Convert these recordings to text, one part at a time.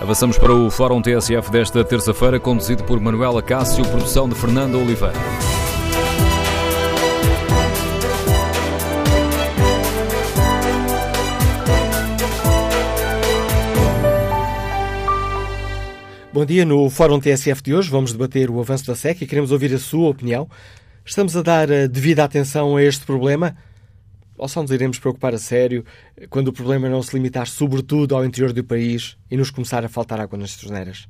Avançamos para o Fórum TSF desta terça-feira, conduzido por Manuela Cássio, produção de Fernando Oliveira. Bom dia. No Fórum TSF de hoje vamos debater o avanço da SEC e queremos ouvir a sua opinião. Estamos a dar a devida atenção a este problema? Ou só nos iremos preocupar a sério quando o problema não se limitar sobretudo ao interior do país e nos começar a faltar água nas torneiras?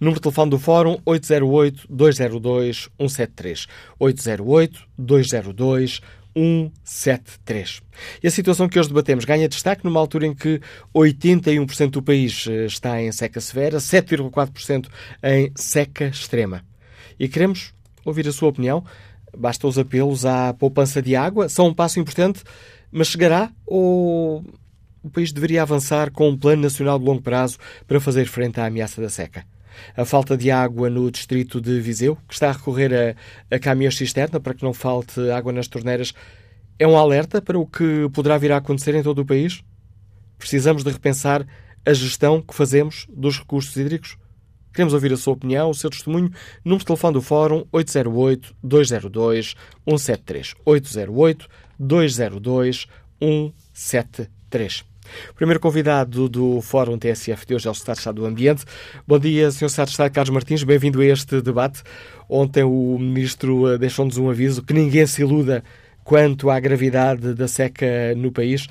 Número de telefone do Fórum 808-202-173. 808-202-173. E a situação que hoje debatemos ganha destaque numa altura em que 81% do país eh, está em seca severa, 7,4% em seca extrema. E queremos ouvir a sua opinião. Basta os apelos à poupança de água, são um passo importante, mas chegará ou o país deveria avançar com um plano nacional de longo prazo para fazer frente à ameaça da seca? A falta de água no distrito de Viseu, que está a recorrer a, a caminhões cisterna para que não falte água nas torneiras, é um alerta para o que poderá vir a acontecer em todo o país? Precisamos de repensar a gestão que fazemos dos recursos hídricos? Queremos ouvir a sua opinião, o seu testemunho. Número de telefone do Fórum 808-202-173. 808-202-173. O primeiro convidado do Fórum TSF de hoje é o Secretário de Estado do Ambiente. Bom dia, Sr. Secretário de Estado Carlos Martins, bem-vindo a este debate. Ontem o Ministro eh, deixou-nos um aviso que ninguém se iluda quanto à gravidade da seca no país.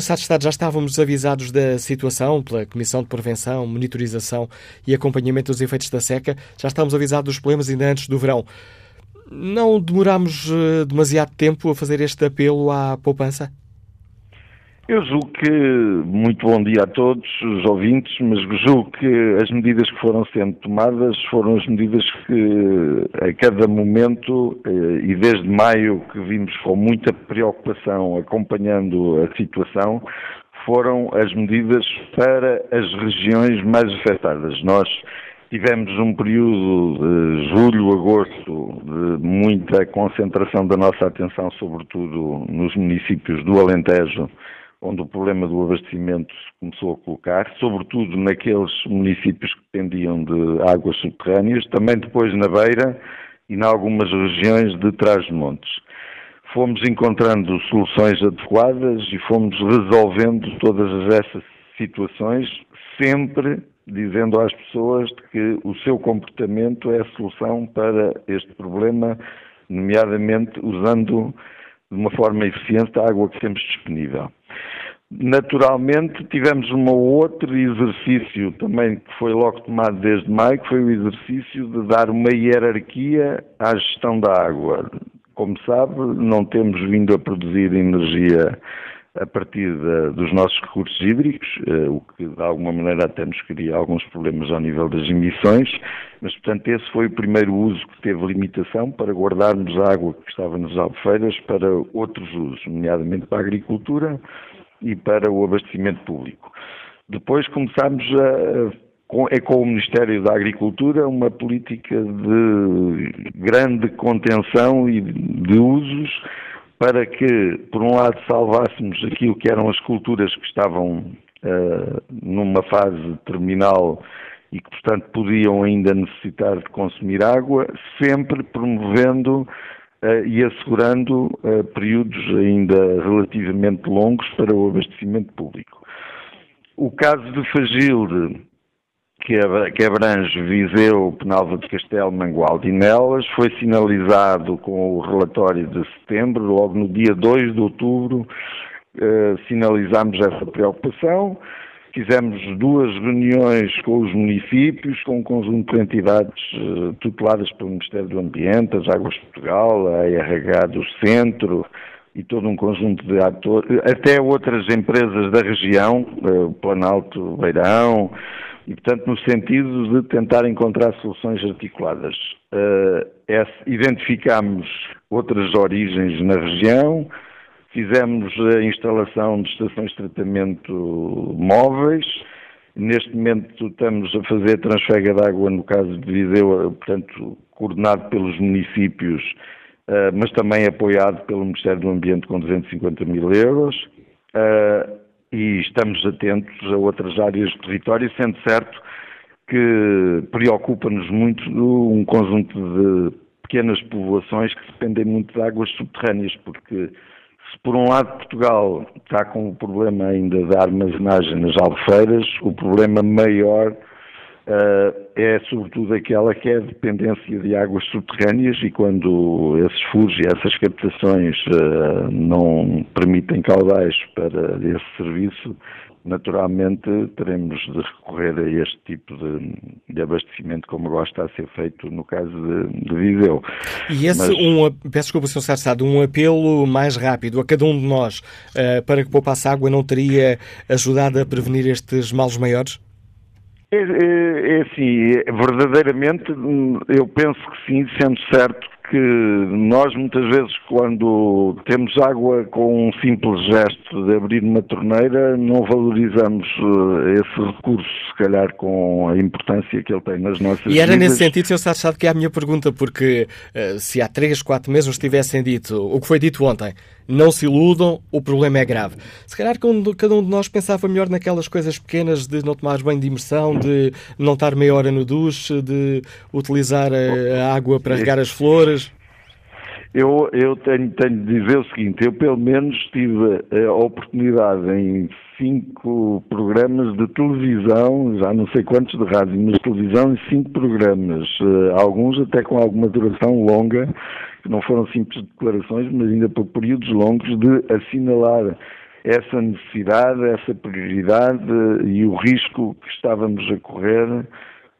Sr. Secretário de Estado, já estávamos avisados da situação pela Comissão de Prevenção, Monitorização e Acompanhamento dos Efeitos da Seca. Já estávamos avisados dos problemas ainda antes do verão. Não demorámos eh, demasiado tempo a fazer este apelo à poupança? Eu julgo que, muito bom dia a todos os ouvintes, mas julgo que as medidas que foram sendo tomadas foram as medidas que, a cada momento, eh, e desde maio que vimos com muita preocupação acompanhando a situação, foram as medidas para as regiões mais afetadas. Nós tivemos um período de julho, agosto, de muita concentração da nossa atenção, sobretudo nos municípios do Alentejo, onde o problema do abastecimento começou a colocar, sobretudo naqueles municípios que dependiam de águas subterrâneas, também depois na Beira e em algumas regiões de trás-montes. Fomos encontrando soluções adequadas e fomos resolvendo todas essas situações, sempre dizendo às pessoas que o seu comportamento é a solução para este problema, nomeadamente usando de uma forma eficiente a água que temos disponível. Naturalmente, tivemos um outro exercício também que foi logo tomado desde maio, que foi o exercício de dar uma hierarquia à gestão da água. Como sabe, não temos vindo a produzir energia a partir dos nossos recursos hídricos, eh, o que de alguma maneira até nos cria alguns problemas ao nível das emissões, mas portanto esse foi o primeiro uso que teve limitação para guardarmos a água que estava nas albufeiras para outros usos, nomeadamente para a agricultura e para o abastecimento público. Depois começámos a, é com o Ministério da Agricultura uma política de grande contenção e de usos para que, por um lado, salvássemos aquilo que eram as culturas que estavam uh, numa fase terminal e que, portanto, podiam ainda necessitar de consumir água, sempre promovendo uh, e assegurando uh, períodos ainda relativamente longos para o abastecimento público. O caso de Fagilde, que abrange Viseu, Penalva de Castelo, Mangualde e Nelas, foi sinalizado com o relatório de setembro, logo no dia 2 de outubro, eh, sinalizámos essa preocupação, fizemos duas reuniões com os municípios, com um conjunto de entidades eh, tuteladas pelo Ministério do Ambiente, as Águas de Portugal, a RH do Centro, e todo um conjunto de atores, até outras empresas da região, eh, Planalto Beirão, e, portanto, no sentido de tentar encontrar soluções articuladas. Uh, é, identificámos outras origens na região, fizemos a instalação de estações de tratamento móveis, neste momento estamos a fazer transfega de água, no caso de Viseu, portanto, coordenado pelos municípios, uh, mas também apoiado pelo Ministério do Ambiente com 250 mil euros. E estamos atentos a outras áreas do território, sendo certo que preocupa-nos muito um conjunto de pequenas povoações que dependem muito de águas subterrâneas, porque se por um lado Portugal está com o problema ainda da armazenagem nas albufeiras, o problema maior é sobretudo aquela que é dependência de águas subterrâneas e quando esses furos e essas captações uh, não permitem caudais para esse serviço, naturalmente teremos de recorrer a este tipo de, de abastecimento, como agora está a ser feito no caso de, de Viseu. E esse, Mas... um, peço desculpa, Sr. Sarsado, um apelo mais rápido a cada um de nós uh, para que poupasse água não teria ajudado a prevenir estes males maiores? É, é, é assim, verdadeiramente eu penso que sim, sendo certo que nós muitas vezes quando temos água com um simples gesto de abrir uma torneira não valorizamos uh, esse recurso, se calhar com a importância que ele tem nas nossas E era vidas. nesse sentido, Sr. Sabe que é a minha pergunta, porque uh, se há três, quatro meses nos tivessem dito o que foi dito ontem, não se iludam, o problema é grave. Se calhar cada um de nós pensava melhor naquelas coisas pequenas de não tomar banho de imersão, de não estar meia hora no duche, de utilizar a, a água para regar as flores. Eu, eu tenho, tenho de dizer o seguinte, eu pelo menos tive a oportunidade em cinco programas de televisão, já não sei quantos de rádio, mas televisão em cinco programas, uh, alguns até com alguma duração longa, que não foram simples declarações, mas ainda por períodos longos, de assinalar essa necessidade, essa prioridade e o risco que estávamos a correr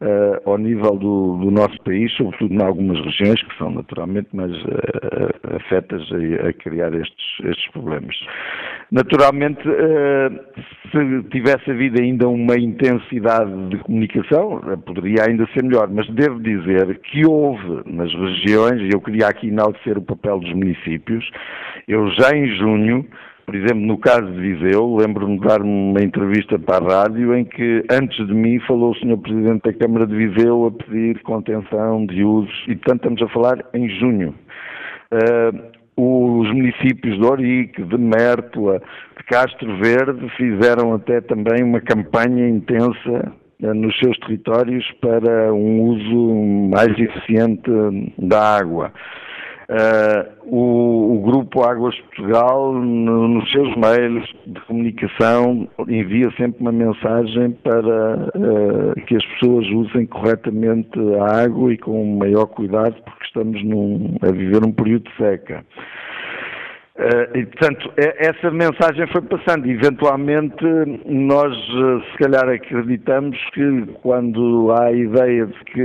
uh, ao nível do, do, nosso país, sobretudo em algumas regiões que são naturalmente mais uh, afetas a, a, criar estes, estes problemas. Naturalmente, se tivesse havido ainda uma intensidade de comunicação, poderia ainda ser melhor, mas devo dizer que houve nas regiões, e eu queria aqui enaltecer o papel dos municípios, eu já em junho por exemplo, no caso de Viseu, lembro-me de dar uma entrevista para a rádio em que, antes de mim, falou o Sr. Presidente da Câmara de Viseu a pedir contenção de usos, e portanto estamos a falar em junho. Uh, os municípios de Orique, de Mértola, de Castro Verde fizeram até também uma campanha intensa uh, nos seus territórios para um uso mais eficiente da água. Uh, o, o, Grupo Águas Portugal, no, nos seus meios de comunicação, envia sempre uma mensagem para uh, que as pessoas usem corretamente a água e com maior cuidado, porque estamos num, a viver um período de seca. Uh, e, portanto, essa mensagem foi passando. Eventualmente, nós, uh, se calhar, acreditamos que quando há a ideia de que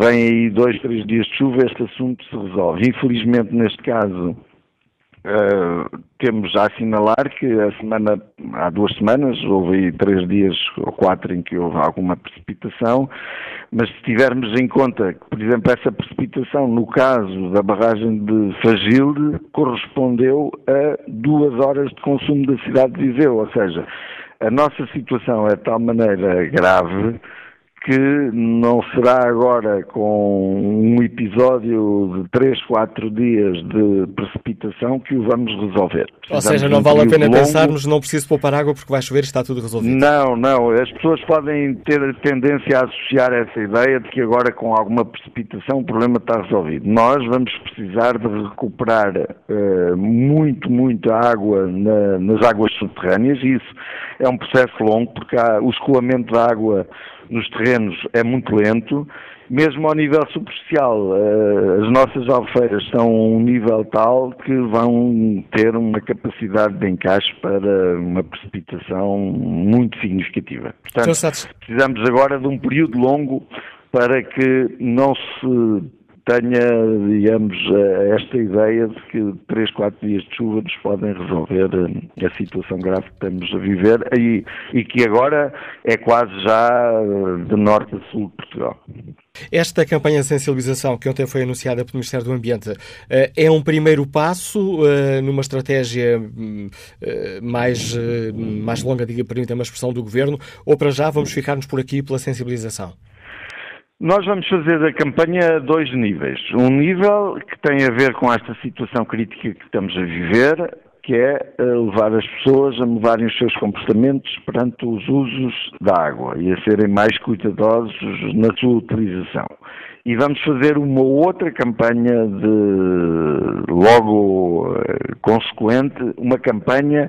vem aí dois, três dias de chuva, este assunto se resolve. Infelizmente, neste caso, Uh, temos a assinalar que a semana, há duas semanas, houve três dias ou quatro em que houve alguma precipitação, mas se tivermos em conta que, por exemplo, essa precipitação, no caso da barragem de Fagilde, correspondeu a duas horas de consumo da cidade de Viseu, ou seja, a nossa situação é de tal maneira grave que não será agora com um episódio de 3, 4 dias de precipitação que o vamos resolver. Ou seja, não vale a pena longo. pensarmos não preciso poupar água porque vai chover e está tudo resolvido. Não, não. As pessoas podem ter a tendência a associar essa ideia de que agora com alguma precipitação o problema está resolvido. Nós vamos precisar de recuperar uh, muito, muita água na, nas águas subterrâneas e isso é um processo longo porque há, o escoamento da água nos terrenos é muito lento, mesmo ao nível superficial. Eh, as nossas albufeiras são a um nível tal que vão ter uma capacidade de encaixe para uma precipitação muito significativa. Portanto, precisamos agora de um período longo para que não se tenha, digamos, eh, esta ideia de que três, quatro dias de chuva nos podem resolver eh, a situação grave que estamos a viver e, e que agora é quase já eh, de norte a sul de Portugal. Esta campanha de sensibilização que ontem foi anunciada pelo Ministério do Ambiente é um primeiro passo numa estratégia mais, mais longa, diga, permita uma expressão do Governo, ou para já vamos ficar-nos por aqui pela sensibilização? Nós vamos fazer a campanha a dois níveis. Um nível que tem a ver com esta situação crítica que estamos a viver que é eh, levar as pessoas a mudarem os seus comportamentos perante os usos da água e a serem mais cuidadosos na sua utilização. E vamos fazer uma outra campanha de logo eh, consequente, uma campanha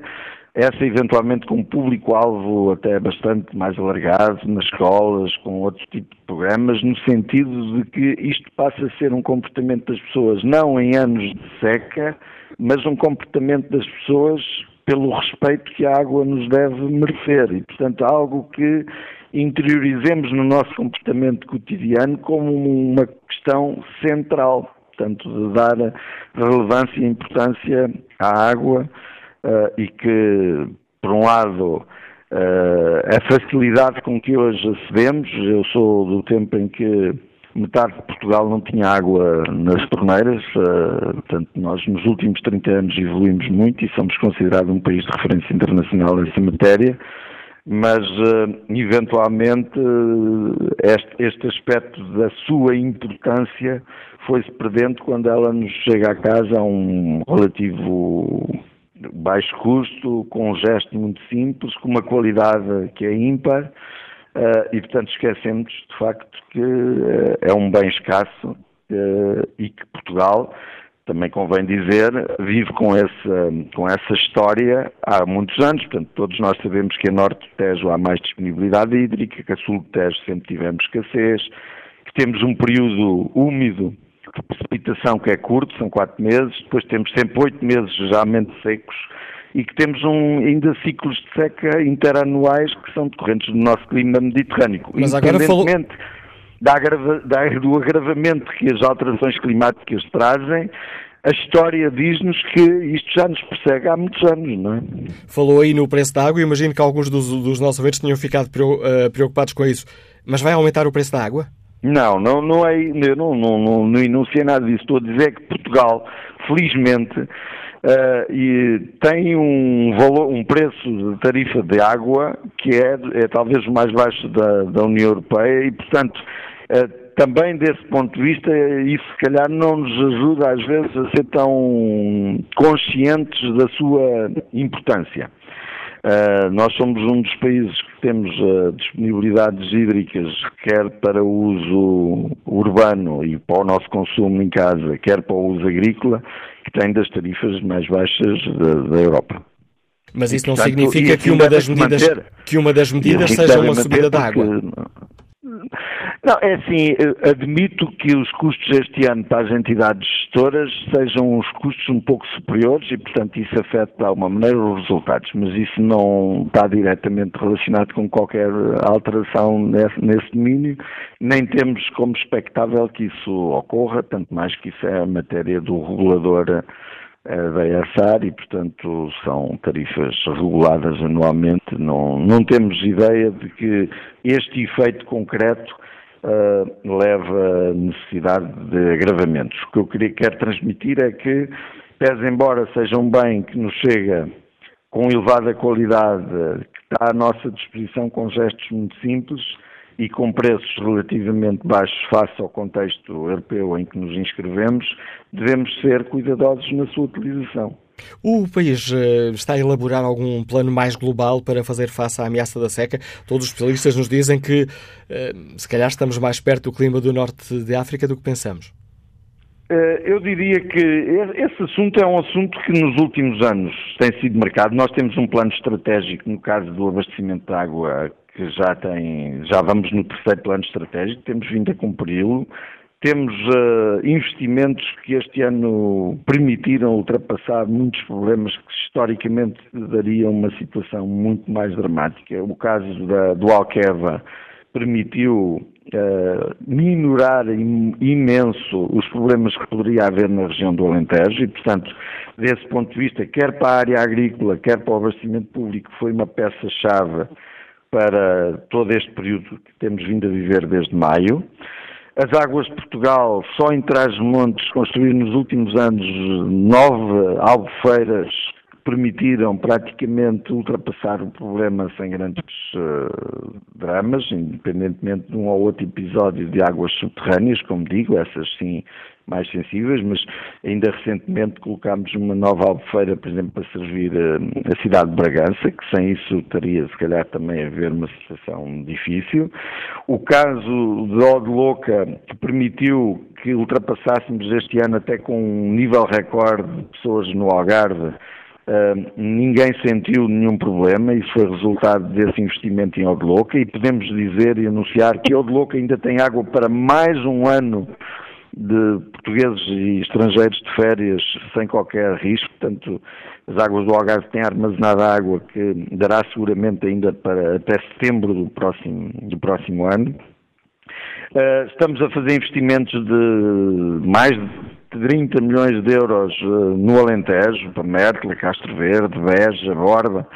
essa eventualmente com um público-alvo até bastante mais alargado, nas escolas, com outro tipo de programas, no sentido de que isto passa a ser um comportamento das pessoas, não em anos de seca, mas um comportamento das pessoas pelo respeito que a água nos deve merecer. E, portanto, algo que interiorizemos no nosso comportamento cotidiano como uma questão central, portanto, de dar relevância e importância à água uh, e que, por um lado, uh, a facilidade com que hoje acedemos, eu sou do tempo em que metade de Portugal não tinha água nas torneiras, uh, portanto, nós nos últimos 30 anos evoluímos muito e somos considerados um país de referência internacional nessa matéria, mas uh, eventualmente este, este, aspecto da sua importância foi-se perdendo quando ela nos chega a casa a um relativo baixo custo, com um gesto muito simples, com uma qualidade que é ímpar, uh, e portanto esquecemos de facto que uh, é um bem escasso uh, e que Portugal, também convém dizer, vive com essa, com essa história há muitos anos, portanto todos nós sabemos que a norte do Tejo há mais disponibilidade hídrica, que a sul do Tejo sempre tivemos escassez, que temos um período úmido de precipitação que é curto, são quatro meses, depois temos sempre oito meses geralmente secos e que temos um, ainda ciclos de seca interanuais que são decorrentes do nosso clima mediterrâneo. Mas agora falou... da agrava, da, do agravamento que as alterações climáticas trazem, a história diz-nos que isto já nos persegue há muitos anos, não é? Falou aí no preço da água, imagino que alguns dos, dos nossos ouvintes tenham ficado eh, preocupados com isso. Mas vai aumentar o preço da água? Não, não, não é, eu não, não, não, não enunciei nada disso. Estou a dizer que Portugal, felizmente, uh, e tem um valor, um preço de tarifa de água que é, é talvez o mais baixo da, da União Europeia e, portanto, uh, também desse ponto de vista, isso se calhar não nos ajuda às vezes a ser tão conscientes da sua importância. Uh, nós somos um dos países que temos uh, disponibilidades hídricas, quer para o uso urbano e para o nosso consumo em casa, quer para o uso agrícola, que tem das tarifas mais baixas da, da Europa. Mas isso não Portanto, significa que uma, medidas, que uma das medidas, seja uma subida da água. Não, é assim, admito que os custos este ano para as entidades gestoras sejam os custos um pouco superiores e, portanto, isso afeta de alguma maneira os resultados, mas isso não está diretamente relacionado com qualquer alteração nesse, nesse domínio, nem temos como expectável que isso ocorra, tanto mais que isso é a matéria do regulador da ESAR e, portanto, são tarifas reguladas anualmente. Não, não temos ideia de que este efeito concreto uh, leva a necessidade de agravamentos. O que eu queria, quero transmitir é que, pese embora seja um bem que nos chega com elevada qualidade, que está à nossa disposição com gestos muito simples, e com preços relativamente baixos face ao contexto europeu em que nos inscrevemos, devemos ser cuidadosos na sua utilização. O país eh, está a elaborar algum plano mais global para fazer face à ameaça da seca? Todos os especialistas nos dizem que eh, se calhar estamos mais perto do clima do norte de África do que pensamos. Eh, eu diria que esse assunto é um assunto que nos últimos anos tem sido marcado. Nós temos um plano estratégico no caso do abastecimento de água que já tem, já vamos no terceiro plano estratégico, temos vindo a cumpri-lo. Temos uh, investimentos que este ano permitiram ultrapassar muitos problemas que historicamente dariam uma situação muito mais dramática. O caso da, do Alqueva permitiu uh, minorar imenso os problemas que poderia haver na região do Alentejo e, portanto, desse ponto de vista, quer para a área agrícola, quer para o abastecimento público, foi uma peça-chave para todo este período que temos vindo a viver desde maio. As águas de Portugal, só em Trás-Montes, construíram nos últimos anos nove albufeiras que permitiram praticamente ultrapassar o problema sem grandes uh, dramas, independentemente de um ou outro episódio de águas subterrâneas, como digo, essas sim mais sensíveis, mas ainda recentemente colocámos uma nova albufeira, por exemplo, para servir a, a cidade de Bragança, que sem isso teria se calhar também a haver uma situação difícil. O caso de Ode Louca, que permitiu que ultrapassássemos este ano até com um nível recorde de pessoas no Algarve, Uh, ninguém sentiu nenhum problema, isso foi resultado desse investimento em Odloca e podemos dizer e anunciar que Odloca ainda tem água para mais um ano de portugueses e estrangeiros de férias sem qualquer risco, portanto as águas do Algarve têm armazenada água que dará seguramente ainda para até setembro do próximo, do próximo ano. Uh, estamos a fazer investimentos de mais de 30 milhões de euros uh, no Alentejo, para Mértola, Castro Verde, Beja, Borba.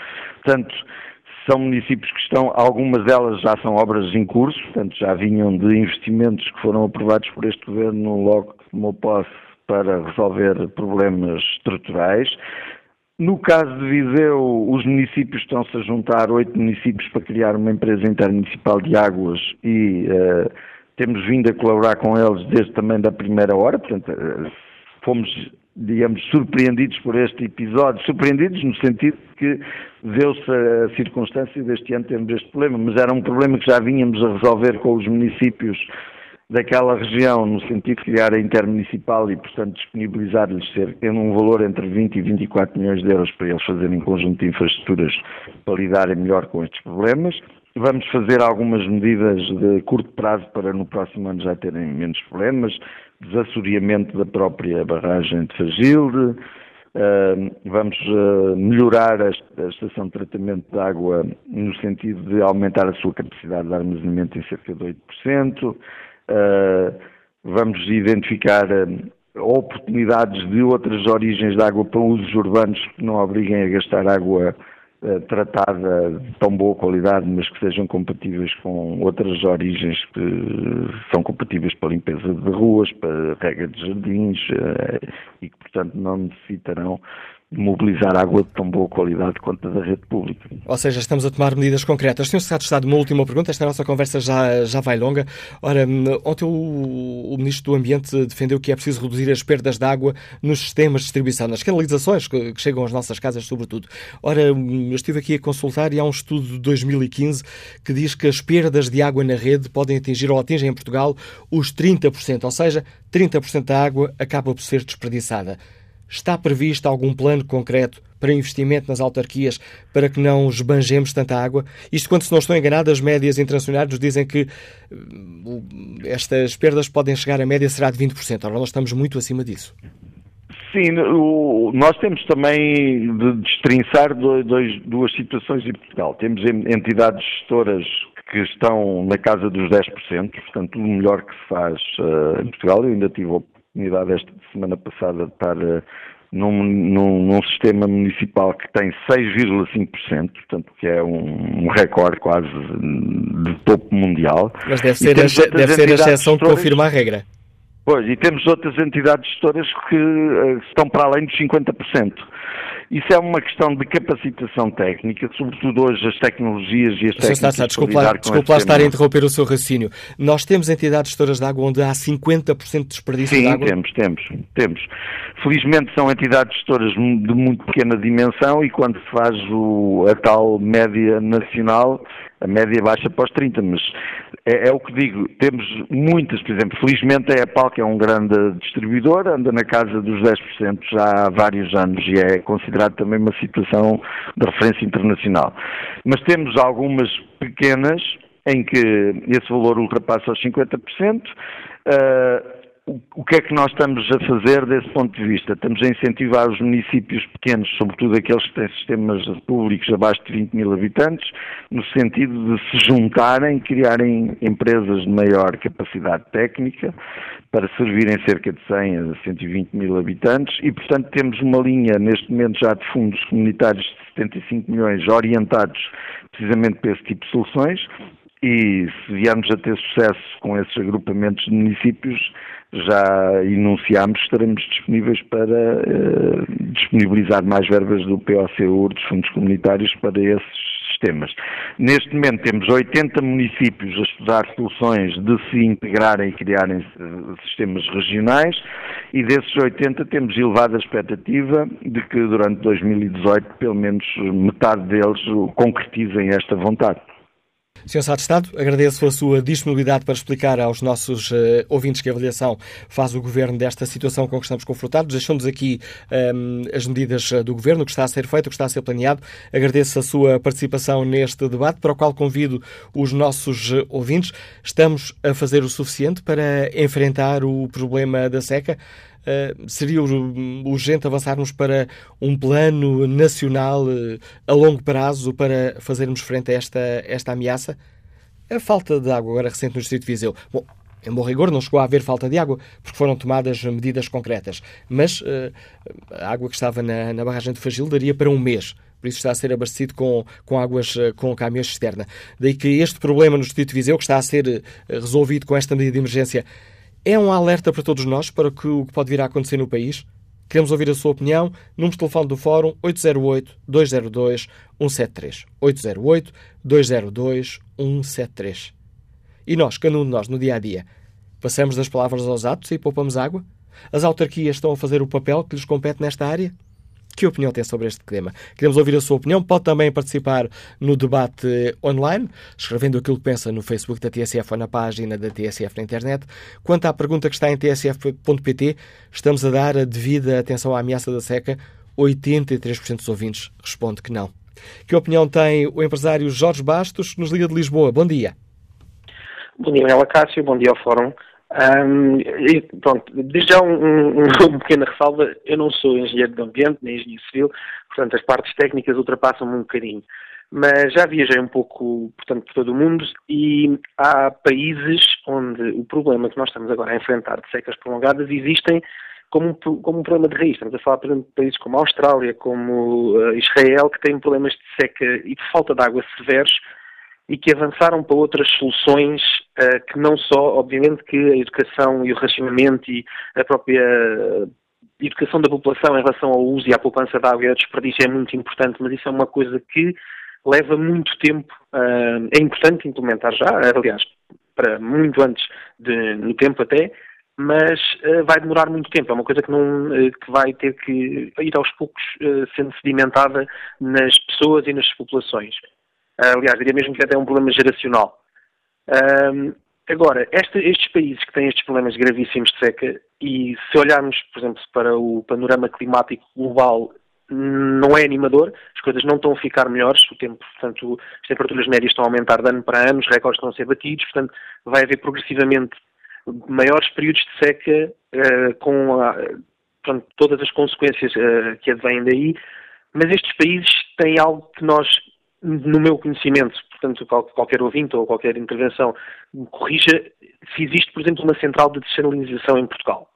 Portanto, são municípios que estão, algumas delas já são obras em curso, portanto já vinham de investimentos que foram aprovados por este governo logo que tomou posse para resolver problemas estruturais. No caso de Viseu, os municípios estão-se a juntar, oito municípios, para criar uma empresa intermunicipal de águas e uh, temos vindo a colaborar com eles desde também da primeira hora, portanto, uh, fomos digamos, surpreendidos por este episódio, surpreendidos no sentido que deu-se a circunstância deste ano termos este problema, mas era um problema que já vínhamos a resolver com os municípios daquela região, no sentido de criar a intermunicipal e, portanto, disponibilizar-lhes um valor entre 20 e 24 milhões de euros para eles fazerem conjunto de infraestruturas para lidarem melhor com estes problemas. Vamos fazer algumas medidas de curto prazo para no próximo ano já terem menos problemas desassoreamento da própria barragem de Fagilde, vamos uh, melhorar a, estação de tratamento de água no sentido de aumentar a sua capacidade de armazenamento em cerca de 8%, uh, ah, vamos identificar oportunidades de outras origens de água para usos urbanos que não obriguem a gastar água tratada de tão boa qualidade, mas que sejam compatíveis com outras origens que são compatíveis para limpeza de ruas, para rega de jardins eh, e que, portanto, não necessitarão mobilizar água de tão boa qualidade quanto a da rede pública. Ou seja, estamos a tomar medidas concretas. Sr. Secretário de Estado, uma última pergunta. Esta nossa conversa já, já vai longa. Ora, ontem o, o, Ministro do Ambiente defendeu que é preciso reduzir as perdas de água nos sistemas de distribuição, nas canalizações que, que chegam às nossas casas, sobretudo. Ora, eu estive aqui a consultar e há um estudo de 2015 que diz que as perdas de água na rede podem atingir ou atingem em Portugal os 30%, ou seja, 30% da água acaba por ser desperdiçada. Está previsto algum plano concreto para investimento nas autarquias para que não esbanjemos tanta água? Isto, quando se não estou enganado, as médias internacionais nos dizem que uh, estas perdas podem chegar, a média será de 20%. Ora, nós estamos muito acima disso. Sim, nós temos também de destrinçar duas situações em Portugal. Temos entidades gestoras que estão na casa dos 10%, portanto, o melhor que se faz uh, em Portugal. Eu ainda tive oportunidade esta semana passada de estar uh, num, num, num, sistema municipal que tem 6,5%, portanto, que é um, um, recorde quase de topo mundial. Mas deve ser, a, deve ser a exceção que confirma a regra. Pois, e temos outras entidades gestoras que uh, estão para além dos 50%. Isso é uma questão de capacitação técnica, sobretudo hoje as tecnologias e as técnicas. Está, desculpa, lá, desculpa lá estar a interromper o seu raciocínio. Nós temos entidades gestoras de água onde há 50% de desperdício Sim, de água? Sim, temos, temos, temos. Felizmente são entidades gestoras de muito pequena dimensão e quando se faz o, a tal média nacional, a média baixa para os 30, mas é, é, o que digo, temos muitas, por exemplo, felizmente a EPAL, que é um grande distribuidor, anda na casa dos 10% já há vários anos e é considerado também uma situação de referência internacional. Mas temos algumas pequenas em que esse valor ultrapassa os 50%. Uh, o que é que nós estamos a fazer desse ponto de vista? Estamos a incentivar os municípios pequenos, sobretudo aqueles que têm sistemas públicos abaixo de 20 mil habitantes, no sentido de se juntarem, criarem empresas de maior capacidade técnica para servirem cerca de 100 a 120 mil habitantes e, portanto, temos uma linha neste momento já de fundos comunitários de 75 milhões orientados precisamente para esse tipo de soluções e se viermos a ter sucesso com esses agrupamentos de municípios, já enunciámos, estaremos disponíveis para uh, disponibilizar mais verbas do POCUR, dos fundos comunitários, para esses sistemas. Neste momento temos 80 municípios a estudar soluções de se integrarem e criarem eh, sistemas regionais e desses 80 temos elevada expectativa de que durante 2018 pelo menos metade deles concretizem esta vontade. Sr. Sá de Estado, agradeço a sua disponibilidade para explicar aos nossos uh, ouvintes que avaliação faz o Governo desta situação com que estamos confrontados. Deixamos aqui um, ehm, as medidas do Governo, o que está a ser feito, o que está a ser planeado. Agradeço a sua participação neste debate, para o qual convido os nossos eh, ouvintes. Estamos a fazer o suficiente para enfrentar o problema da seca? Eh, seria urgente avançarmos para um plano nacional uh, a longo prazo para fazermos frente a esta, esta ameaça? A falta de água agora recente no Distrito de Viseu. Bom, em bom rigor, não chegou a haver falta de água, porque foram tomadas medidas concretas. Mas uh, a água que estava na, na barragem de Fagil daria para um mês por isso está a ser abastecido com, com águas com caminhões externa. Daí que este problema no Distrito de Viseu, que está a ser resolvido com esta medida de emergência, é um alerta para todos nós para que, o que pode vir a acontecer no país? Queremos ouvir a sua opinião. Número de telefone do Fórum 808-202-173. 808-202-173. E nós, cada um de nós, no dia a dia, passamos das palavras aos atos e poupamos água? As autarquias estão a fazer o papel que lhes compete nesta área? Que opinião tem sobre este tema? Queremos ouvir a sua opinião. Pode também participar no debate online, escrevendo aquilo que pensa no Facebook da TSF ou na página da TSF na internet. Quanto à pergunta que está em tsf.pt, estamos a dar a devida atenção à ameaça da seca. 83% dos ouvintes responde que não. Que opinião tem o empresário Jorge Bastos, nos Liga de Lisboa? Bom dia. Bom dia, Manuela Cássio. Bom dia ao Fórum. Um, e, pronto, desde já um, um, uma pequena ressalva, eu não sou engenheiro de ambiente, nem engenheiro civil, portanto as partes técnicas ultrapassam-me um bocadinho. Mas já viajei um pouco, portanto, por todo o mundo e há países onde o problema que nós estamos agora a enfrentar de secas prolongadas existem como como um problema de raiz. Estamos a falar, por exemplo, de países como a Austrália, como uh, Israel, que têm problemas de seca e de falta de água severos e que avançaram para outras soluções uh, que não só, obviamente, que a educação e o racionamento e a própria uh, educação da população em relação ao uso e à poupança de água e ao desperdício é muito importante, mas isso é uma coisa que leva muito tempo. Uh, é importante implementar já, aliás, para muito antes de, no tempo até, mas uh, vai demorar muito tempo. É uma coisa que, não, uh, que vai ter que ir aos poucos uh, sendo sedimentada nas pessoas e nas populações. Aliás, diria mesmo que até é um problema geracional. Um, agora, este, estes países que têm estes problemas gravíssimos de seca, e se olharmos, por exemplo, para o panorama climático global, não é animador, as coisas não estão a ficar melhores, o tempo, portanto, as temperaturas médias estão a aumentar de ano para ano, os recordes estão a ser batidos, portanto, vai haver progressivamente maiores períodos de seca uh, com a, portanto, todas as consequências uh, que advêm daí, mas estes países têm algo que nós, no meu conhecimento, portanto, qualquer ouvinte ou qualquer intervenção me corrija se existe, por exemplo, uma central de desalinização em Portugal.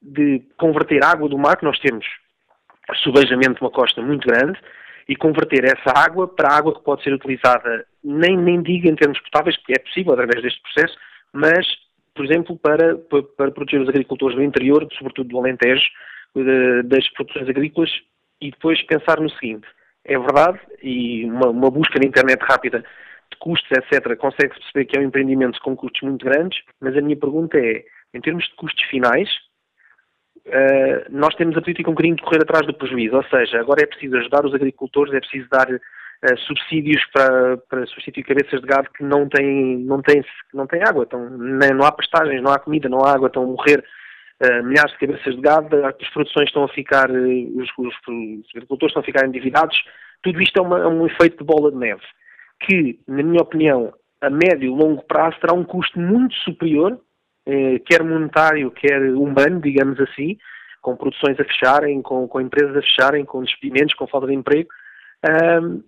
De converter água do mar, que nós temos subejamente uma costa muito grande, e converter essa água para água que pode ser utilizada, nem, nem digo em termos potáveis, porque é possível através deste processo, mas, por exemplo, para, para proteger os agricultores do interior, sobretudo do Alentejo, das produções agrícolas, e depois pensar no seguinte: é verdade, e uma, uma busca na internet rápida de custos, etc., consegue-se perceber que é um empreendimento com custos muito grandes, mas a minha pergunta é, em termos de custos finais, uh, nós temos a política um bocadinho de correr atrás do prejuízo, ou seja, agora é preciso ajudar os agricultores, é preciso dar uh, subsídios para, para substituir cabeças de gado que não têm, não têm, não têm água, então, não há pastagens, não há comida, não há água, estão a morrer uh, milhares de cabeças de gado, as produções estão a ficar, os, os, os, agricultores estão a ficar endividados. Tudo isto é, uma, é, um efeito de bola de neve, que, na minha opinião, a médio e longo prazo terá um custo muito superior, eh, quer monetário, quer humano, digamos assim, com produções a fecharem, com, com empresas a fecharem, com despedimentos, com falta de emprego. Um,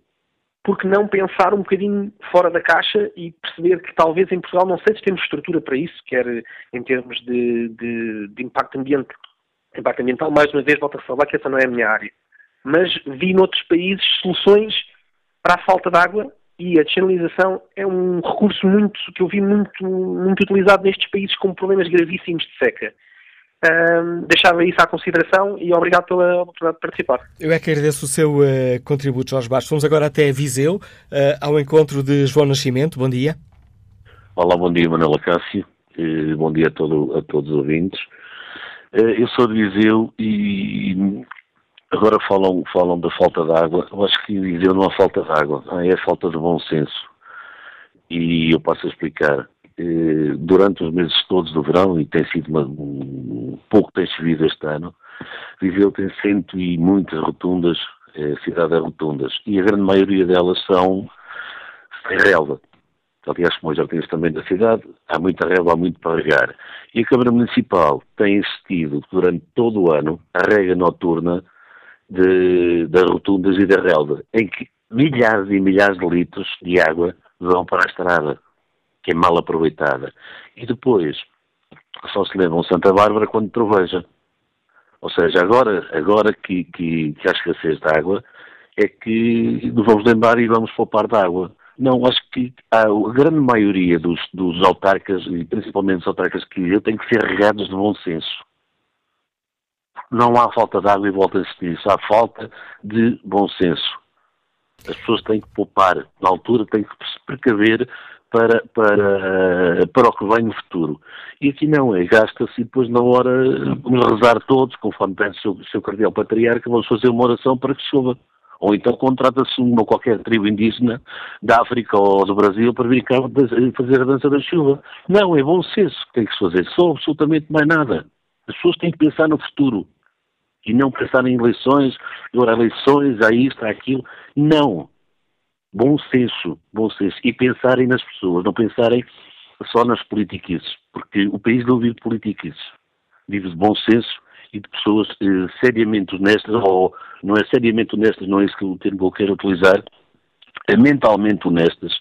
porque não pensar um bocadinho fora da caixa e perceber que talvez em Portugal, não sei se temos estrutura para isso, quer em termos de, de, de impacto, ambiente, impacto ambiental, mais uma vez volto a falar que essa não é a minha área. Mas vi noutros países soluções para a falta de água e a descentralização é um recurso muito que eu vi muito, muito utilizado nestes países com problemas gravíssimos de seca. Um, deixava isso à consideração e obrigado pela oportunidade de participar. Eu é que agradeço o seu uh, contributo, Jorge Bastos. Vamos agora até Viseu, uh, ao encontro de João Nascimento. Bom dia. Olá, bom dia, Manuela Cássio. Uh, bom dia a, todo, a todos os ouvintes. eu sou de Viseu e agora falam, falam da falta de água. Eu acho que Viseu não há falta de água, é falta de bom senso. E eu passo a explicar. Eh, durante os meses todos do verão, e tem sido uma, um pouco tem chovido este ano, Viseu tem cento e muitas rotundas, é, cidade de rotundas, e a grande maioria delas são sem relva. Aliás, como os jardins também da cidade, há muita relva, há muito para regar. E a Câmara Municipal tem assistido durante todo o ano a rega noturna de, das rotundas e da relva, em que milhares e milhares de litros de água vão para a estrada que é mal aproveitada. E depois só se lembram Santa Bárbara quando troveja. Ou seja, agora, agora que, que, que há escassez de água, é que nos vamos lembrar e vamos poupar de água. Não, acho que a, grande maioria dos, dos autarcas, e principalmente os autarcas que eu, têm que ser regados de bom senso. Não há falta de água e volta insistir isso, há falta de bom senso. As pessoas têm que poupar, na altura têm que se precaver para, para, para o que vem no futuro. E aqui não é, gasta-se e depois na hora vamos rezar todos, conforme pensa o seu, seu cardeal patriarca, vamos fazer uma oração para que chova. Ou então contrata-se uma qualquer tribo indígena da África ou do Brasil para vir cá fazer a dança da chuva. Não, é bom senso que tem que se fazer, só absolutamente mais nada. As pessoas têm que pensar no futuro e não pensar em eleições, agora eleições, há isto, há aquilo. Não bom senso, bom senso, e pensarem nas pessoas, não pensarem só nas politiquices, porque o país não vive de politiquices, vive de bom senso e de pessoas eh, seriamente honestas, ou não é seriamente honestas, não é isso que o termo que eu quero utilizar, é mentalmente honestas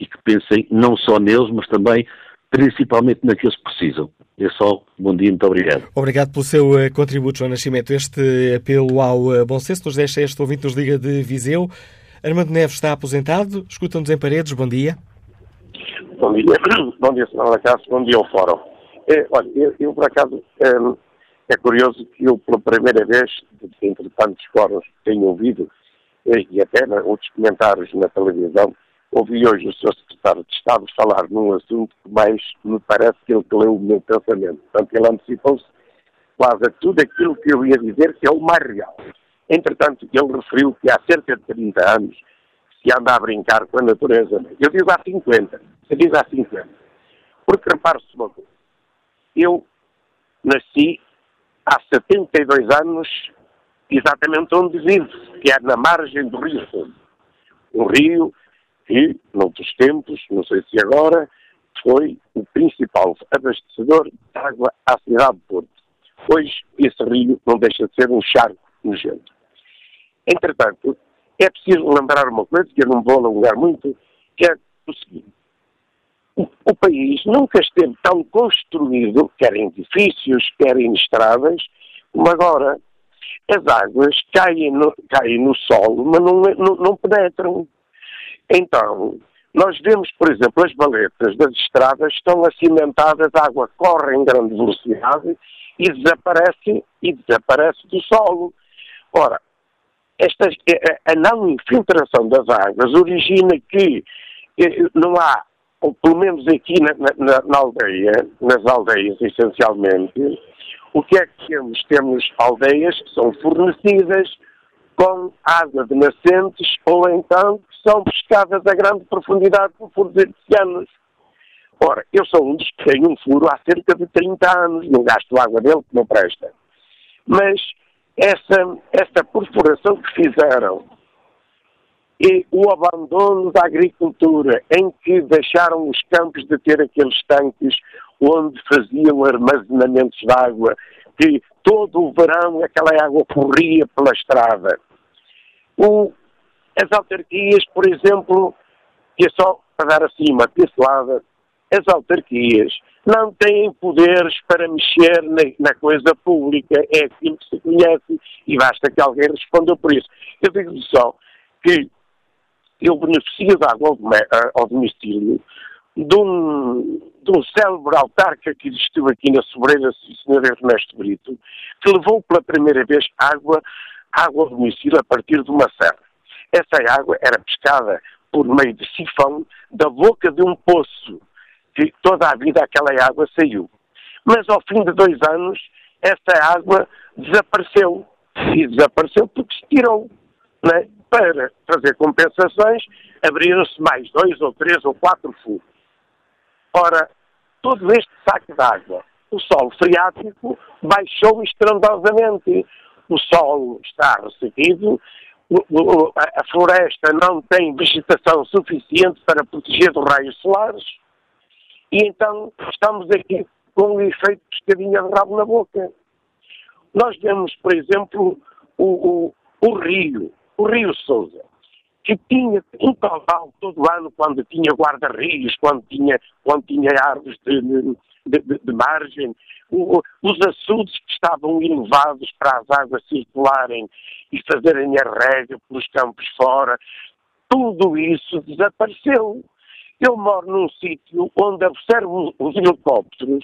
e que pensem não só neles, mas também principalmente naqueles que precisam. É só. Bom dia, muito obrigado. Obrigado pelo seu uh, contributo, João Nascimento. Este apelo ao uh, bom senso nos deixa este ouvinte nos liga de Viseu. Armando Neves está aposentado, escuta-nos em paredes, bom dia. Bom dia, bom dia, Sr. Cássio, bom dia ao Fórum. É, olha, eu, eu, por acaso, é, é, curioso que eu, pela primeira vez, entre tantos fóruns que tenho ouvido, e, e até né, outros comentários na televisão, ouvi hoje o Sr. Secretário de Estado falar num assunto que mais me parece que ele leu o meu pensamento. Portanto, ele antecipou-se quase a tudo aquilo que eu ia dizer, que é o mais real. Entretanto, ele referiu que há cerca de 30 anos se anda a brincar com a natureza. Eu digo há 50. Eu digo há 50. Porque repare-se uma coisa. Eu nasci há 72 anos exatamente onde vivo, que é na margem do Rio Fundo. Um rio que, noutros tempos, não sei se agora, foi o principal abastecedor de água à cidade de Porto. Hoje, esse rio não deixa de ser um charco nojento. Entretanto, é preciso lembrar uma coisa, que eu não vou alongar muito, que é o seguinte. O, país nunca esteve tão construído, quer em edifícios, quer em estradas, como agora. As águas caem no, caem no solo, mas não, não, não penetram. Então, nós vemos, por exemplo, as baletas das estradas estão acimentadas, a água corre em grande velocidade e desaparece, e desaparece do solo. Ora, esta, a não infiltração das águas origina que eh, não há, ou pelo menos aqui na, na, na, aldeia, nas aldeias essencialmente, o que é que temos? Temos aldeias que são fornecidas com água de nascentes ou então que são pescadas a grande profundidade por furos artesianos. Ora, eu sou um dos que tem um furo há cerca de 30 anos, não gasto água dele que não presta. Mas essa, essa perfuração que fizeram e o abandono da agricultura, em que deixaram os campos de ter aqueles tanques onde faziam armazenamentos de água, que todo o verão aquela água corria pela estrada. O, as autarquias, por exemplo, que é só para dar assim uma pincelada, as autarquias não têm poderes para mexer na, na, coisa pública, é aquilo que se conhece e basta que alguém responda por isso. Eu digo só que eu beneficio de água ao domicílio de um, de um célebre autarca que existiu aqui na Sobreira, o Sr. Ernesto Brito, que levou pela primeira vez água, água ao domicílio a partir de uma serra. Essa água era pescada por meio de sifão da boca de um poço, que toda a vida aquela água saiu. Mas ao fim de dois anos, essa água desapareceu. E desapareceu porque se tirou. Né? Para fazer compensações, abriram-se mais dois ou três ou quatro furos. Ora, todo este saco de água, o solo freático baixou estrondosamente. O solo está recebido, a floresta não tem vegetação suficiente para proteger dos raios solares, e então estamos aqui com o efeito pescadinha de rabo na boca. Nós vemos, por exemplo, o, o, o rio, o rio Souza, que tinha um caudal todo ano quando tinha guarda-rios, quando tinha, quando tinha árvores de, de, de, de margem, o, os açudes que estavam elevados para as águas circularem e fazerem a rega pelos campos fora, tudo isso desapareceu. Eu moro num sítio onde observo os helicópteros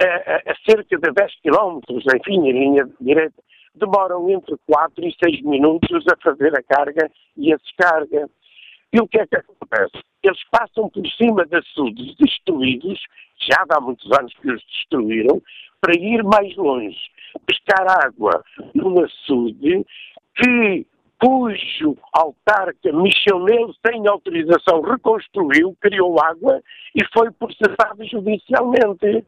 a, a, cerca de 10 quilómetros, enfim, em linha direta, demoram entre 4 e 6 minutos a fazer a carga e a descarga. E o que é que acontece? Eles passam por cima de açudes destruídos, já há muitos anos que os destruíram, para ir mais longe, pescar água num açude que cujo autarca Michel sem autorização reconstruiu, criou água e foi processado judicialmente.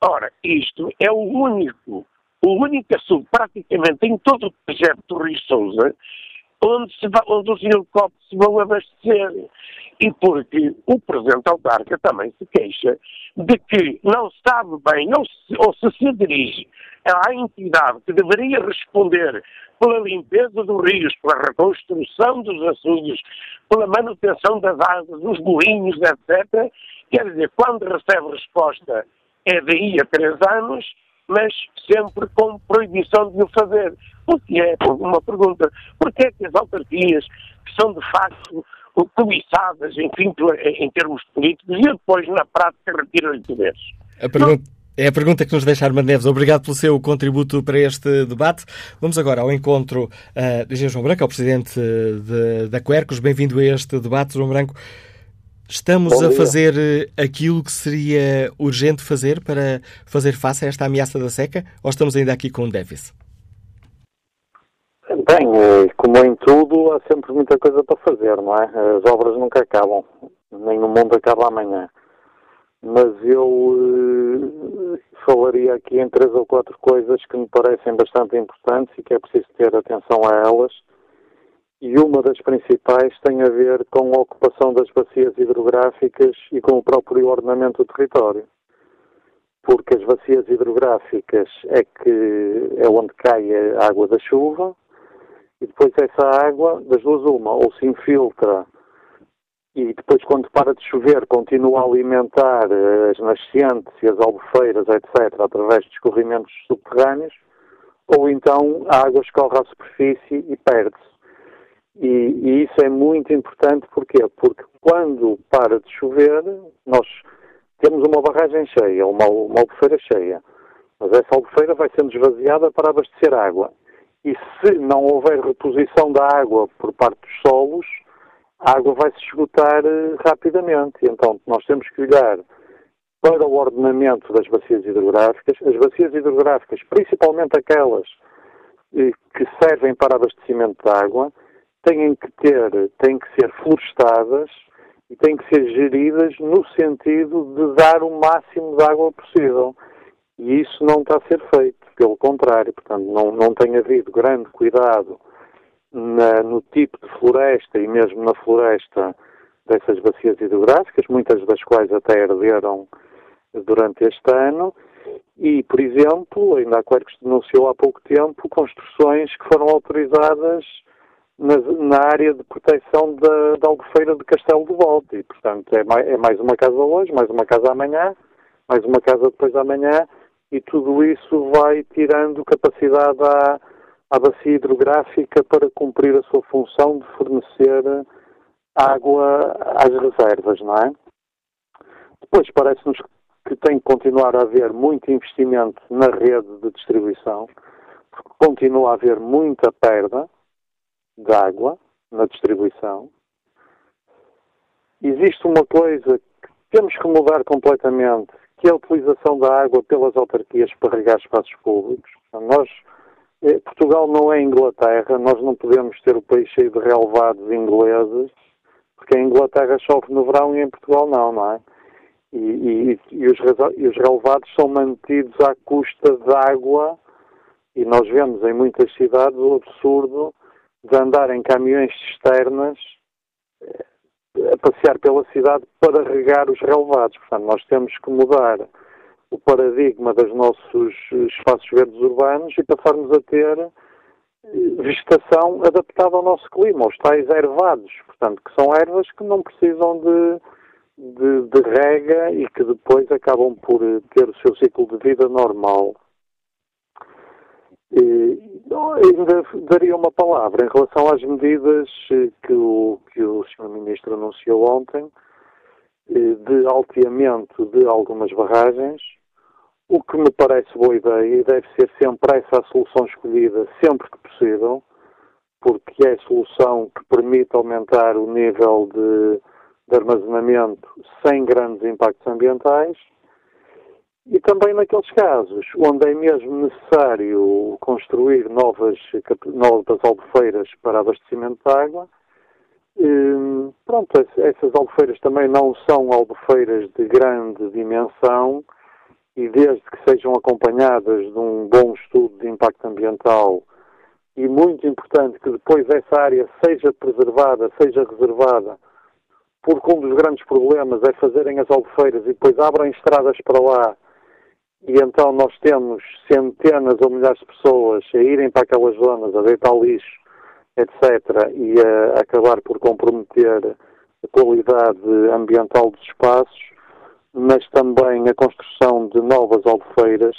Ora, isto é o único, o único assunto praticamente em todo o projeto do Rio Souza onde, se onde se vão abastecer. E porque o Presidente Autarca também se queixa de que não sabe bem ou se, ou se se dirige à entidade que deveria responder pela limpeza dos rios, pela reconstrução dos açudes, pela manutenção das águas, dos moinhos, etc. Quer dizer, quando recebe resposta é daí a três anos, mas sempre com proibição de o fazer. Porque é uma pergunta, porque é que as autarquias, que são de facto cobiçadas, enfim, em termos políticos, e depois na prática retiram-lhe poderes? A pergunta, é a pergunta que nos deixa Armando Neves. Obrigado pelo seu contributo para este debate. Vamos agora ao encontro uh, de João Branco, ao presidente de, da Quercos. Bem-vindo a este debate, João Branco. Estamos a fazer eh, aquilo que seria urgente fazer para fazer face a esta ameaça da seca ou estamos ainda aqui com um déficit? Bem, eh, como em tudo, há sempre muita coisa para fazer, não é? As obras nunca acabam, nem o mundo acaba amanhã. Mas eu eh, falaria aqui em três ou quatro coisas que me parecem bastante importantes e que é preciso ter atenção a elas e uma das principais tem a ver com a ocupação das bacias hidrográficas e com o próprio ordenamento do território. Porque as bacias hidrográficas é que é onde cai a água da chuva e depois essa água, das duas uma, ou se infiltra e depois quando para de chover continua a alimentar as nascentes e as albufeiras, etc., através de escorrimentos subterrâneos, ou então a água escorre à superfície e perde-se. E, e, isso é muito importante, porquê? Porque quando para de chover, nós temos uma barragem cheia, uma, uma albufeira cheia, mas essa albufeira vai sendo esvaziada para abastecer água. E se não houver reposição da água por parte dos solos, a água vai se esgotar eh, rapidamente. Então, nós temos que olhar para o ordenamento das bacias hidrográficas. As bacias hidrográficas, principalmente aquelas eh, que servem para abastecimento de água, têm que ter, têm que ser florestadas e têm que ser geridas no sentido de dar o máximo de água possível. E isso não está a ser feito, pelo contrário, portanto, não, não tem havido grande cuidado na, no tipo de floresta e mesmo na floresta dessas bacias hidrográficas, muitas das quais até herderam durante este ano, e, por exemplo, ainda a Quercus denunciou há pouco tempo construções que foram autorizadas na, na, área de proteção da, da Albufeira de Castelo do Volte. E, portanto, é mais, é mais uma casa hoje, mais uma casa amanhã, mais uma casa depois da manhã, e tudo isso vai tirando capacidade à, à bacia hidrográfica para cumprir a sua função de fornecer água às reservas, não é? Depois parece-nos que tem que continuar a haver muito investimento na rede de distribuição, porque continua a haver muita perda de água na distribuição. Existe uma coisa que temos que mudar completamente, que é a utilização da água pelas autarquias para regar espaços públicos. Nós, eh, Portugal não é Inglaterra, nós não podemos ter o país cheio de relevados ingleses, porque em Inglaterra chove no verão e em Portugal não, não é? E, e, e, os, e os relevados são mantidos à custa de água e nós vemos em muitas cidades o absurdo de andar em caminhões externas eh, a passear pela cidade para regar os relevados. Portanto, nós temos que mudar o paradigma dos nossos espaços verdes urbanos e passarmos a ter eh, vegetação adaptada ao nosso clima, os tais ervados, portanto, que são ervas que não precisam de, de, de rega e que depois acabam por ter o seu ciclo de vida normal. E, ainda daria uma palavra em relação às medidas eh, que o, que o Sr. Ministro anunciou ontem eh, de alteamento de algumas barragens, o que me parece boa ideia e deve ser sempre essa a solução escolhida, sempre que possível, porque é a solução que permite aumentar o nível de, de armazenamento sem grandes impactos ambientais e também naqueles casos onde é mesmo necessário construir novas, novas albufeiras para abastecimento de água, hum, pronto, essas albufeiras também não são albufeiras de grande dimensão e desde que sejam acompanhadas de um bom estudo de impacto ambiental e muito importante que depois essa área seja preservada, seja reservada, porque um dos grandes problemas é fazerem as albufeiras e depois abrem estradas para lá e então nós temos centenas ou milhares de pessoas a irem para aquelas zonas, a deitar lixo, etc., e a acabar por comprometer a qualidade ambiental dos espaços, mas também a construção de novas albufeiras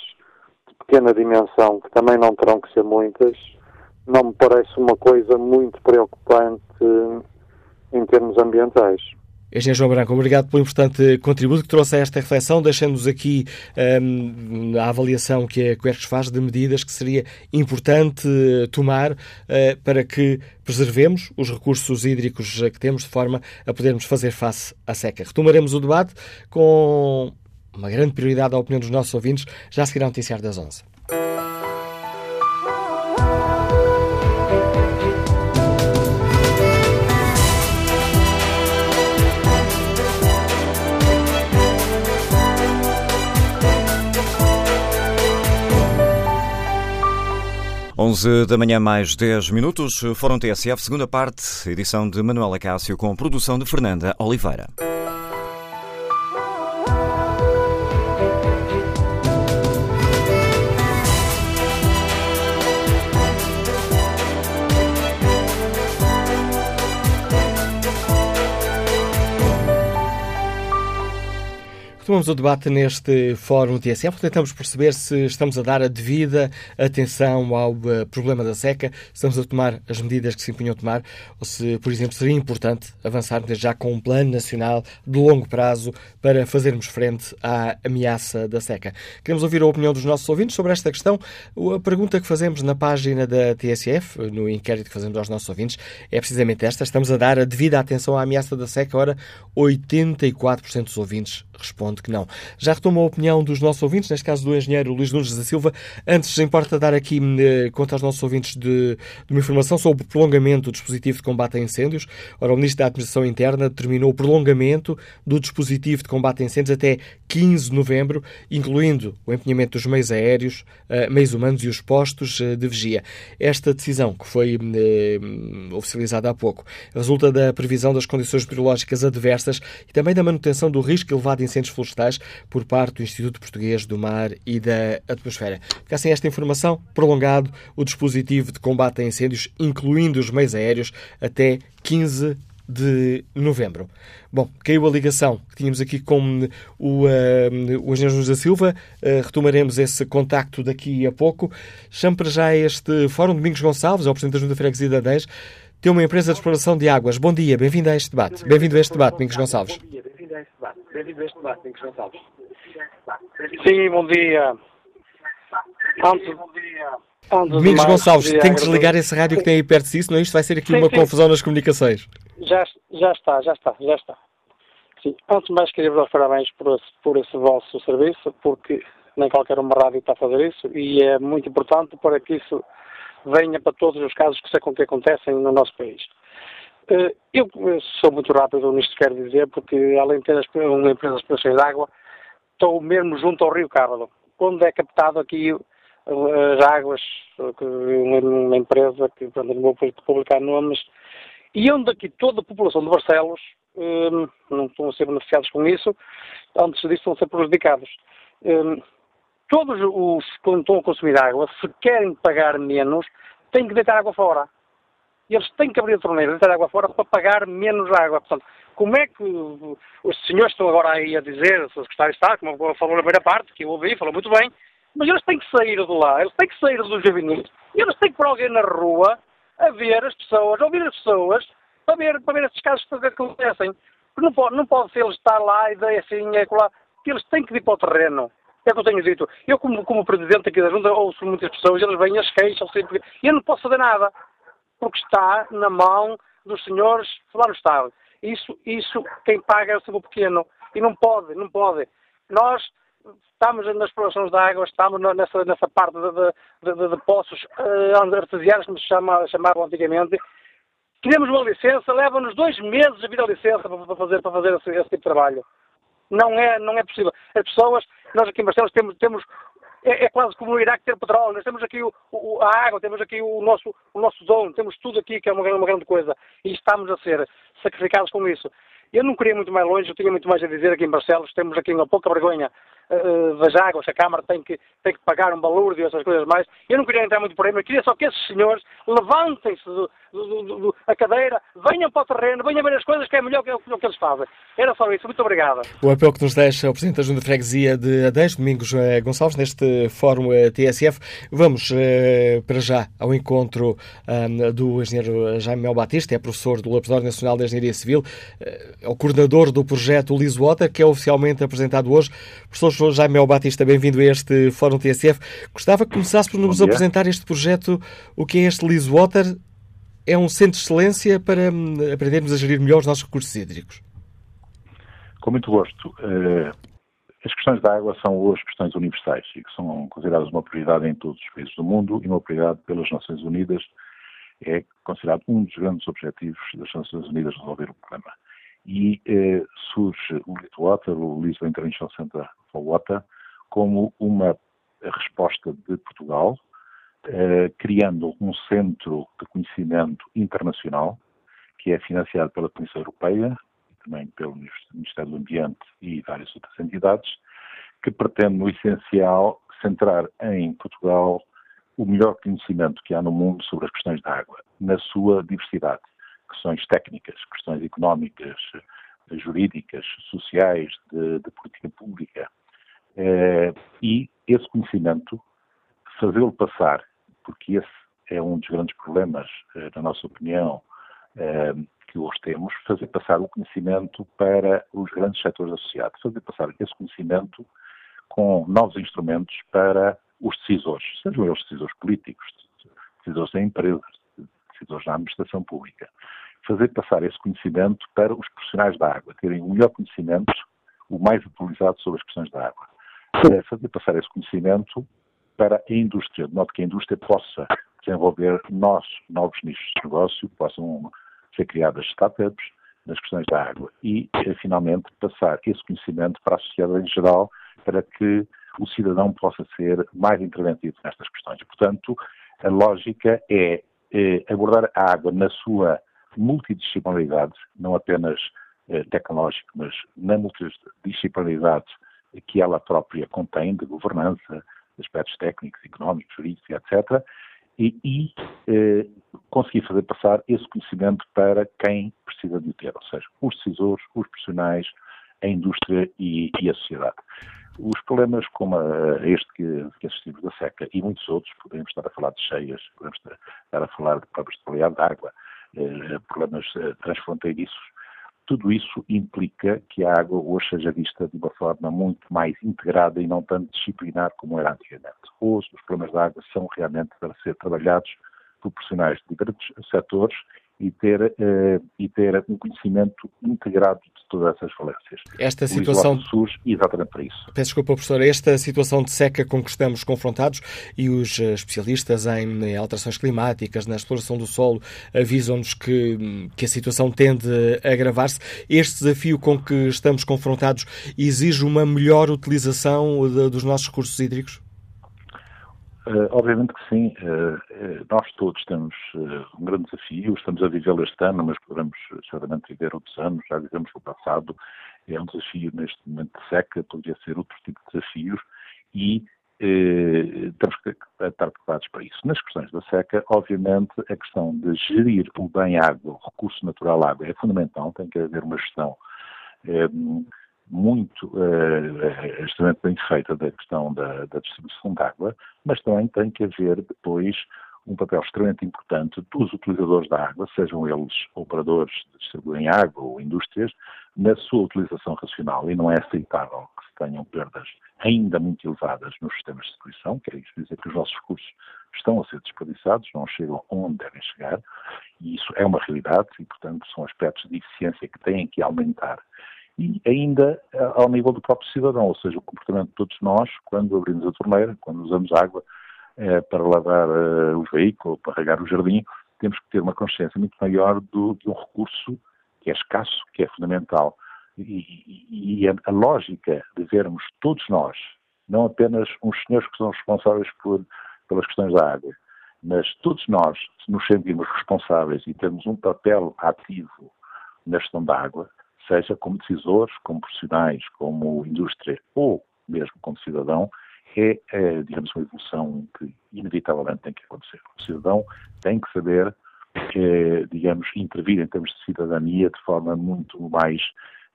de pequena dimensão, que também não terão que ser muitas, não me parece uma coisa muito preocupante em termos ambientais. Engenheiro João Branco, obrigado pelo importante contributo que trouxe a esta reflexão, deixando-nos aqui um, a avaliação que a Quercus faz de medidas que seria importante tomar uh, para que preservemos os recursos hídricos que temos de forma a podermos fazer face à seca. Retomaremos o debate com uma grande prioridade à opinião dos nossos ouvintes, já seguirá o noticiário das 11. 11 da manhã, mais 10 minutos. Fórum TSF, segunda parte, edição de Manuela Cássio, com produção de Fernanda Oliveira. Retomamos o debate neste Fórum TSF. Tentamos perceber se estamos a dar a devida atenção ao uh, problema da seca, se estamos a tomar as medidas que se impunham a tomar, ou se, por exemplo, seria importante avançarmos já com um plano nacional de longo prazo para fazermos frente à ameaça da seca. Queremos ouvir a opinião dos nossos ouvintes sobre esta questão. A pergunta que fazemos na página da TSF, no inquérito que fazemos aos nossos ouvintes, é precisamente esta. Estamos a dar a devida atenção à ameaça da seca. Ora, 84% dos ouvintes responde que não. Já retomou a opinião dos nossos ouvintes, neste caso do engenheiro Luís Nunes da Silva. Antes, importa dar aqui eh, conta aos nossos ouvintes de, de, uma informação sobre o prolongamento do dispositivo de combate a incêndios. Ora, o Ministro da Administração Interna determinou o prolongamento do dispositivo de combate a incêndios até 15 de novembro, incluindo o empenhamento dos meios aéreos, uh, meios humanos e os postos uh, de vigia. Esta decisão, que foi uh, oficializada há pouco, resulta da previsão das condições meteorológicas adversas e também da manutenção do risco elevado de incêndios florestais por parte do Instituto Português do Mar e da Atmosfera. Fica assim esta informação, prolongado o dispositivo de combate a incêndios, incluindo os meios aéreos, até 15 de novembro. Bom, caiu a ligação que tínhamos aqui com o, uh, o engenheiro José Silva. Uh, retomaremos esse contacto daqui a pouco. Chamo para já este Fórum Domingos Gonçalves, é o Presidente da Junta Freguesia da 10. Tem uma empresa de exploração de águas. Bom dia, bem-vindo a este debate. Bem-vindo a este debate, Domingos Gonçalves. Bom dia. Antes, bom dia. Antes Domingos mais, Gonçalves, tem que desligar esse rádio que tem aí perto de si, senão isto vai ser aqui sim, uma sim. confusão nas comunicações. Já, já está, já está, já está. Sim, antes de mais queria vos dar parabéns por esse, por esse vosso serviço, porque nem qualquer uma rádio está a fazer isso e é muito importante para que isso venha para todos os casos que, que acontecem no nosso país. Eh, eu sou muito rápido nisto que quero dizer, porque além de ter uma empresa de exploração de água, estou mesmo junto ao Rio Cardo, onde é captado aqui eh, as águas, uma empresa que não vou publicar nomes, e onde aqui toda a população de Barcelos não estão a ser beneficiados com isso, antes disso estão a ser prejudicados. Todos os que estão a consumir água, se querem pagar menos, têm que deitar água fora. Eles têm que abrir a torneira, deitar água fora para pagar menos água. Portanto, como é que os senhores estão agora aí a dizer, o secretário está, como falou na primeira parte, que eu ouvi, falou muito bem, mas eles têm que sair de lá, eles têm que sair dos juvenis, e eles têm que pôr alguém na rua a ver as pessoas, a ouvir as pessoas, para ver, para ver esses casos que acontecem. Não pode, não pode ser eles estar lá e daí assim, é lá, que eles têm que ir para o terreno. É o que eu tenho dito. Eu, como, como presidente aqui da Junta, ouço muitas pessoas, eles vêm, as queixam sempre. E eu não posso fazer nada, porque está na mão dos senhores lá no Estado. Isso, isso quem paga é o seu pequeno. E não pode, não pode. Nós estamos nas explorações da água, estamos nessa, nessa parte de, de, de, de poços uh, artesianos, como se chama, chamavam antigamente. Queremos uma licença, leva-nos dois meses a vir a licença para fazer, para fazer esse, esse, tipo de trabalho. Não é, não é possível. As pessoas, nós aqui em Barcelos temos, temos é, é, quase como no Iraque ter petróleo. Nós temos aqui o, o, a água, temos aqui o nosso, o nosso dono, temos tudo aqui que é uma, uma grande coisa. E estamos a ser sacrificados com isso. Eu não queria muito mais longe, eu tinha muito mais a dizer aqui em Barcelos, temos aqui uma pouca vergonha uh, das águas, a Câmara tem que, tem que pagar um balúrdio e essas coisas mais. Eu não queria entrar muito por aí, mas queria só que esses senhores levantem-se a cadeira, venham para o terreno, venham ver as coisas que é melhor que o que eles fazem. Era só isso. Muito obrigado. O apelo que nos deixa o Presidente da Junta de Freguesia de Adães, Domingos eh, Gonçalves, neste Fórum eh, TSF. Vamos para já ao encontro do engenheiro Jaime Mel Batista, é professor do Laboratório Nacional de Engenharia Civil, é o coordenador do projeto Liswater, que é oficialmente apresentado hoje. Professor Jaime Mel Batista, bem-vindo a este Fórum TSF. Gostava que começasse por nos apresentar este projeto, o que é este Liswater é um centro de excelência para hum, aprendermos a gerir melhor os nossos recursos hídricos? Com muito gosto. Uh, as questões da água são hoje questões universais e que são consideradas uma prioridade em todos os países do mundo e uma prioridade pelas Nações Unidas. É considerado um dos grandes objetivos das Nações Unidas resolver o problema. E uh, surge o Litwater, o Lisbon International Center for Water, como uma resposta de Portugal eh, criando um centro de conhecimento internacional, que é financiado pela Comissão Europeia, também pelo Ministério do Ambiente e várias outras entidades, que pretende, no essencial, centrar em Portugal o melhor conhecimento que há no mundo sobre as questões da água, na sua diversidade. Questões técnicas, questões económicas, jurídicas, sociais, de, de política pública. Eh, e esse conhecimento, fazê-lo passar porque esse é um dos grandes problemas, eh, na nossa opinião, eh, que hoje temos, fazer passar o conhecimento para os grandes setores associados, fazer passar esse conhecimento com novos instrumentos para os decisores, sejam eles decisores políticos, decisores da empresas, decisores da administração pública. Fazer passar esse conhecimento para os profissionais da água, terem o melhor conhecimento, o mais atualizado sobre as questões da água. Fazer passar esse conhecimento para a indústria, de modo que a indústria possa desenvolver nossos novos nichos de negócio, possam ser criadas startups nas questões da água e, eh, finalmente, passar esse conhecimento para a sociedade em geral para que o cidadão possa ser mais interventivo nestas questões. Portanto, a lógica é, é abordar a água na sua multidisciplinaridade, não apenas eh, tecnológica, mas na multidisciplinaridade que ela própria contém, de governança, aspectos técnicos, económicos, jurídicos, etc., e, e eh, conseguir fazer passar esse conhecimento para quem precisa de o ter, ou seja, os decisores, os profissionais, a indústria e, e a sociedade. Os problemas como este que, que, assistimos da seca e muitos outros, podemos estar a falar de cheias, podemos estar a falar de problemas de qualidade de água, eh, problemas eh, transfronteiriços, tudo isso implica que a água hoje seja vista de uma forma muito mais integrada e não tanto disciplinar como era antigamente. Hoje os problemas da água são realmente para ser trabalhados por profissionais de diferentes setores e ter, uh, e ter um conhecimento integrado de todas essas valências. Esta situação surge exatamente para isso. Peço desculpa, professor. Esta situação de seca com que estamos confrontados e os eh, especialistas em alterações climáticas, na exploração do solo, avisam-nos que, que a situação tende a agravar-se. Este desafio com que estamos confrontados exige uma melhor utilização de, dos nossos recursos hídricos? Uh, obviamente que sim. Uh, nós todos temos um grande desafio, estamos a vivê-lo este ano, mas poderemos certamente viver outros anos, já vivemos no passado. É um desafio neste momento de seca, poderia ser outro tipo de desafios e temos que estar preparados para isso. Nas questões da seca, obviamente, a questão de gerir o bem água, o recurso natural água, é fundamental, tem que haver uma gestão muito uh, extremamente bem feita da questão da, da distribuição de água, mas também tem que haver depois um papel extremamente importante dos utilizadores da água, sejam eles operadores de distribuem água ou indústrias, na sua utilização racional. E não é aceitável que se tenham perdas ainda muito elevadas nos sistemas de distribuição, quer isso dizer que os nossos recursos estão a ser desperdiçados, não chegam onde devem chegar, e isso é uma realidade e, portanto, são aspectos de eficiência que têm que aumentar e ainda eh, ao nível do próprio cidadão, ou seja, o comportamento de todos nós quando abrimos a torneira, quando usamos água eh, para lavar eh, os veículos, para regar o jardim, temos que ter uma consciência muito maior do, de um recurso que é escasso, que é fundamental. E, e, a, lógica de vermos todos nós, não apenas uns senhores que são responsáveis por, pelas questões da água, mas todos nós, se nos sentirmos responsáveis e termos um papel ativo na gestão da água, seja como decisores, como profissionais, como indústria ou mesmo como cidadão, é, é, digamos, uma evolução que inevitavelmente tem que acontecer. O cidadão tem que saber, é, digamos, intervir em termos de cidadania de forma muito mais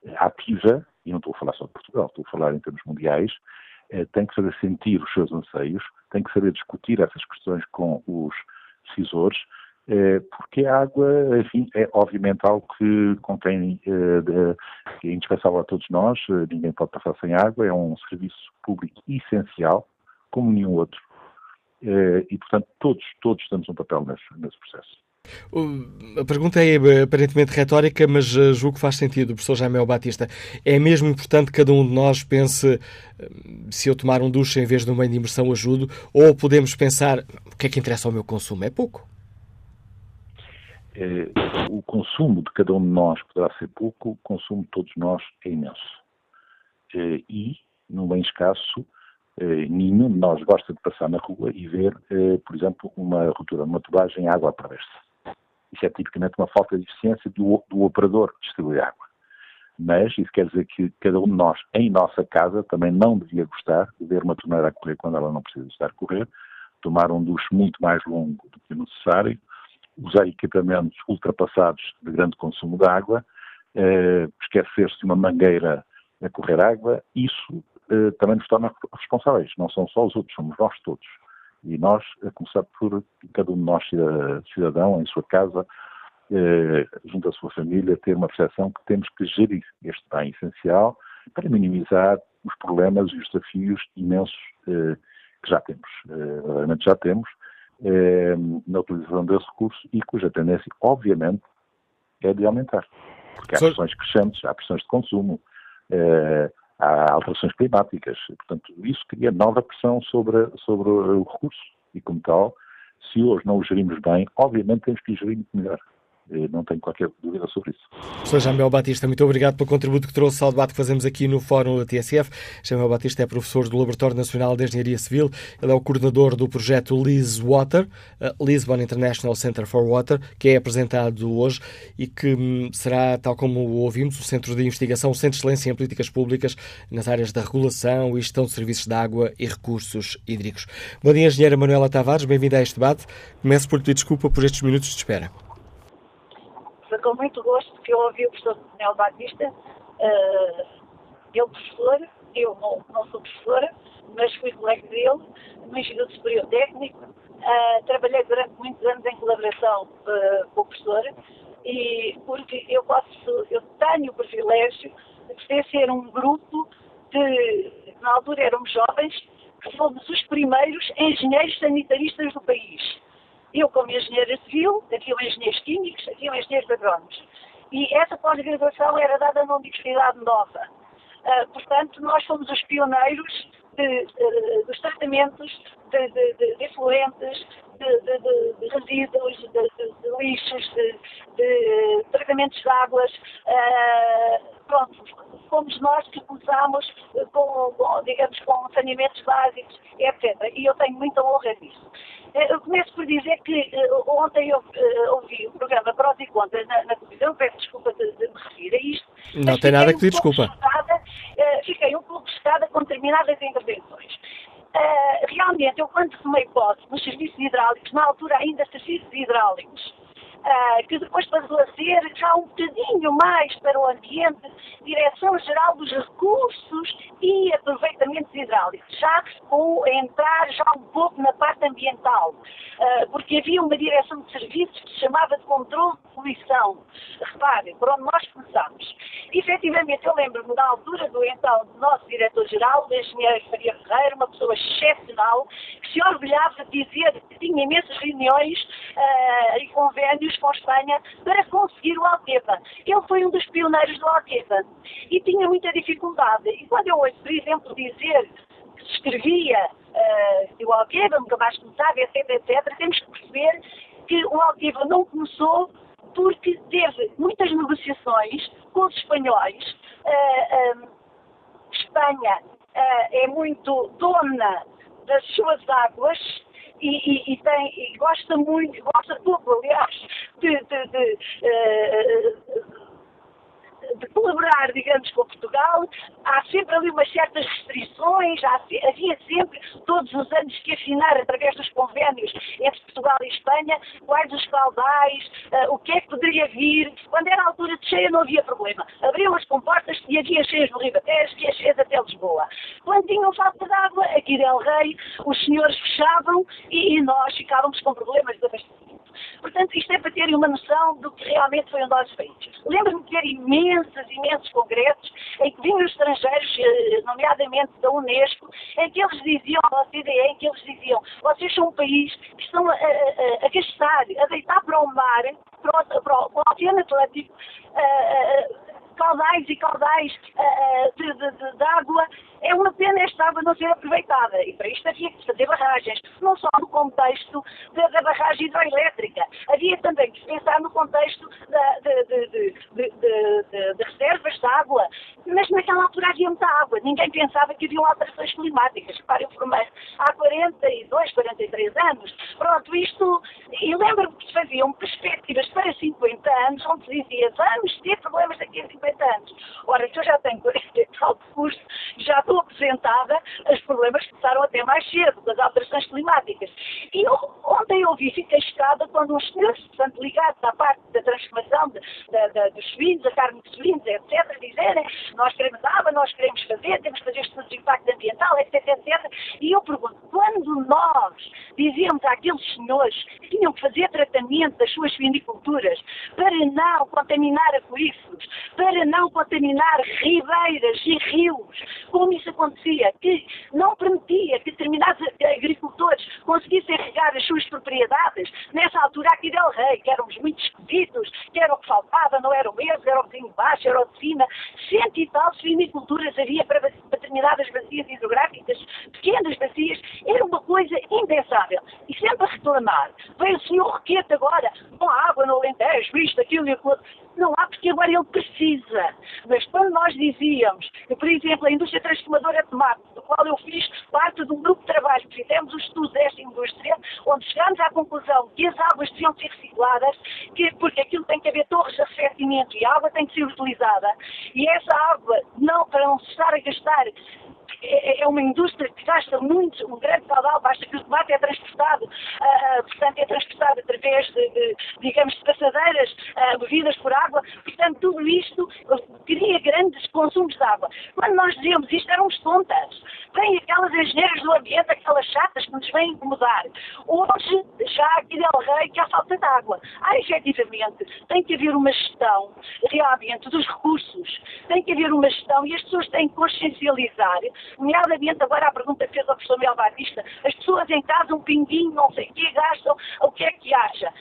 eh, ativa, e não estou a falar só de Portugal, estou a falar em termos mundiais, é, tem que saber sentir os seus anseios, tem que saber discutir essas questões com os decisores, é, porque a água, enfim, é obviamente algo que, com quem é, indispensável a todos nós, eh, ninguém pode passar sem água, é um serviço público essencial, como nenhum outro, e portanto todos, todos temos um papel nesse, nesse processo. A pergunta é aparentemente retórica, mas julgo que faz sentido, professor Jaime Batista. É mesmo importante que cada um de nós pense se eu tomar um duche em vez de um banho de imersão ajudo, ou podemos pensar o que é que interessa ao meu consumo? É pouco. Eh, o consumo de cada um de nós poderá ser pouco, o consumo de todos nós é imenso. Eh, e, num bem escasso, eh, nenhum de nós gosta de passar na rua e ver, por exemplo, uma ruptura uma tubagem água através Isso é tipicamente uma falta de eficiência do, do operador que distribui água. Mas isso quer dizer que cada um de nós, em nossa casa, também não devia gostar de ver uma torneira a correr quando ela não precisa estar a correr, tomar um duche muito mais longo do que o necessário, usar equipamentos ultrapassados de grande consumo de água, eh, esquecer-se de uma mangueira a correr água, isso eh, também nos torna responsáveis. Não são só os outros, somos nós todos. E nós, a começar por cada um de nós, cidadão, em sua casa, eh, junto à sua família, ter uma percepção que temos que gerir este bem essencial para minimizar os problemas e os desafios imensos eh, que já temos. Eh, realmente já temos, eh, na utilização desse recurso e cuja tendência, obviamente, é de aumentar. Porque há pressões crescentes, há pressões de consumo, eh, há alterações climáticas. Portanto, isso cria nova pressão sobre, sobre o recurso. E, como tal, se hoje não o gerimos bem, obviamente temos que o gerir muito melhor. Eh, não tenho qualquer dúvida sobre isso. Sr. Jamel Batista, muito obrigado pelo contributo que trouxe ao debate que fazemos aqui no Fórum da TSF. Jamel Batista é professor do Laboratório Nacional de Engenharia Civil, ele é o coordenador do projeto Lis Water, Lisbon International Center for Water, que é apresentado hoje e que hum, será, tal como ouvimos, o Centro de Investigação, o Centro de Excelência em Políticas Públicas nas áreas da regulação e gestão de serviços de água e recursos hídricos. Bom dia, engenheira Manuela Tavares, bem-vinda a este debate. Começo por pedir desculpa por estes minutos de espera com muito gosto que eu ouvi o professor Daniel Batista, uh, ele professor, eu não, não, sou professora, mas fui colega dele no Instituto Superior Técnico, uh, trabalhei durante muitos anos em colaboração uh, com o professor e porque eu posso, eu tenho o privilégio de pertencer a um grupo de, na altura éramos jovens, que fomos os primeiros engenheiros sanitaristas do país. Eu como engenheira civil, haviam engenheiros químicos, haviam engenheiros agrónomos. E essa pós-graduação era dada na Universidade Nova. Uh, portanto, nós fomos os pioneiros de, de, dos tratamentos de, de efluentes, de, resíduos, de, lixos, de, tratamentos de águas. Uh, pronto, fomos nós que começámos com, com, digamos, com saneamentos básicos, etc. E eu tenho muita honra nisso. Eh, eu começo por dizer que uh, ontem eu uh, ouvi o programa Prós e Contras na, na televisão, peço desculpa de, de, me referir a isto. Não tem nada que pedir um desculpa. fiquei um pouco chocada com determinadas intervenções. realmente, eu quando tomei posse nos serviços hidráulicos, na altura ainda serviços hidráulicos, uh, que depois passou a ser já um bocadinho mais para o ambiente, Direção-Geral dos Recursos e Aproveitamentos Hidráulicos, já com entrar já um pouco na parte ambiental, uh, porque havia uma direção de serviços que se chamava de controle de poluição. Repare, por onde nós começámos. Efetivamente, eu lembro-me da altura do então nosso diretor-geral, o engenheiro Faria Ferreira, uma pessoa excepcional, que se orgulhava de dizer que tinha imensas reuniões uh, e convênios com a Espanha para conseguir o Alqueva. Ele foi um dos pioneiros do Alqueva e tinha muita dificuldade. E quando eu ouço, por exemplo, dizer que se escrevia uh, que o Alqueva nunca mais começava, etc, etc, temos que perceber que o Alqueva não começou porque teve muitas negociações com os espanhóis. Uh, uh, Espanha é muito dona das suas águas e, e, e, tem, e gosta muito, gosta pouco, aliás, de, de, de, uh, de colaborar, digamos, com Portugal. Há sempre ali umas certas restrições, há, havia sempre, todos os anos, que afinar através dos convênios entre Portugal e Espanha, quais os caudais, uh, o que é que poderia vir. Quando era a altura de cheia não havia problema. Abriam as comportas e havia cheias no Ribatejo, havia cheias até Lisboa. Quando tinham falta de água, aqui del Rei, os senhores fechavam e, e nós ficávamos com problemas de abastecimento. Portanto, isto é para terem uma noção do que realmente foi o nosso país. Lembro-me de ter imensos, imensos congressos em que vinham os estrangeiros, eh, nomeadamente da Unesco, em que eles diziam, à OCDE, em que eles diziam, vocês são um país que estão a, a, a gastar, a deitar para o mar, para o, para o, para o Oceano Atlântico, caudais e caudais de, de, de, de água é uma pena esta água não ser aproveitada. E para isto havia que fazer barragens, não só no contexto da, barragem hidroelétrica. Havia também que pensar no contexto da, de, de, de, de, reservas de água. Mas naquela altura havia muita água. Ninguém pensava que haviam alterações climáticas. Repare, eu formei há 42, 43 anos. Pronto, isto. E lembro-me que se faziam perspectivas para 50 anos, onde se dizia vamos ter problemas daqui a 50 anos. Ora, se eu já tenho 40 e tal de curso, já estou apresentada, os problemas começaram até mais cedo, das alterações climáticas. E eu, ontem ouvi, fiquei chocada quando os senhores, portanto, ligados à parte da transformação de, de, de, dos suínos, a carne de suínos, etc., dizerem nós queremos água, nós queremos fazer, temos que fazer estudos de impacto ambiental, etc., etc. E eu pergunto, quando nós dizíamos àqueles senhores que tinham que fazer tratamento das suas viniculturas para não contaminar aquíferos, para não contaminar ribeiras e rios, como isso acontecia, que não permitia que determinados agricultores conseguissem regar as suas propriedades, nessa altura aqui del Rei, que éramos muito esquisitos, que era o que faltava, não era o mesmo, era o de baixo, era o de cima, cento e tal viniculturas havia para determinadas bacias hidrográficas, pequenas bacias, era uma coisa impensável. E sempre a reclamar. Veio o senhor Roquete agora, com água no Alentejo, isto, aquilo e aquilo. Não há porque agora ele precisa. Mas quando nós dizíamos que, por exemplo, a indústria transformadora de tomate, do qual eu fiz parte de um grupo de trabalho, fizemos os estudos desta indústria, onde chegámos à conclusão que as águas deviam ser recicladas, que, porque aquilo tem que haver torres de arrefecimento e a água tem que ser utilizada, e essa água, não, para não se estar a gastar é, é uma indústria que gasta muito, um grande caudal, basta que o tomate é transportado, uh, portanto, é transportado através de, de digamos, de passadeiras uh, movidas por água, portanto, tudo isto cria grandes consumos de água. Quando nós dizíamos isto, éramos tontas, vêm aquelas engenheiras do ambiente, aquelas chatas que nos vêm incomodar. Hoje, já aqui Del Rei, que há falta de água. Há, efetivamente, tem que haver uma gestão, realmente, dos recursos. Tem que haver uma gestão e as pessoas têm que consciencializar, nomeadamente agora a pergunta que fez ao professor Mel Batista, as pessoas em casa um pinguinho, não sei o que, gastam, o que é que acha?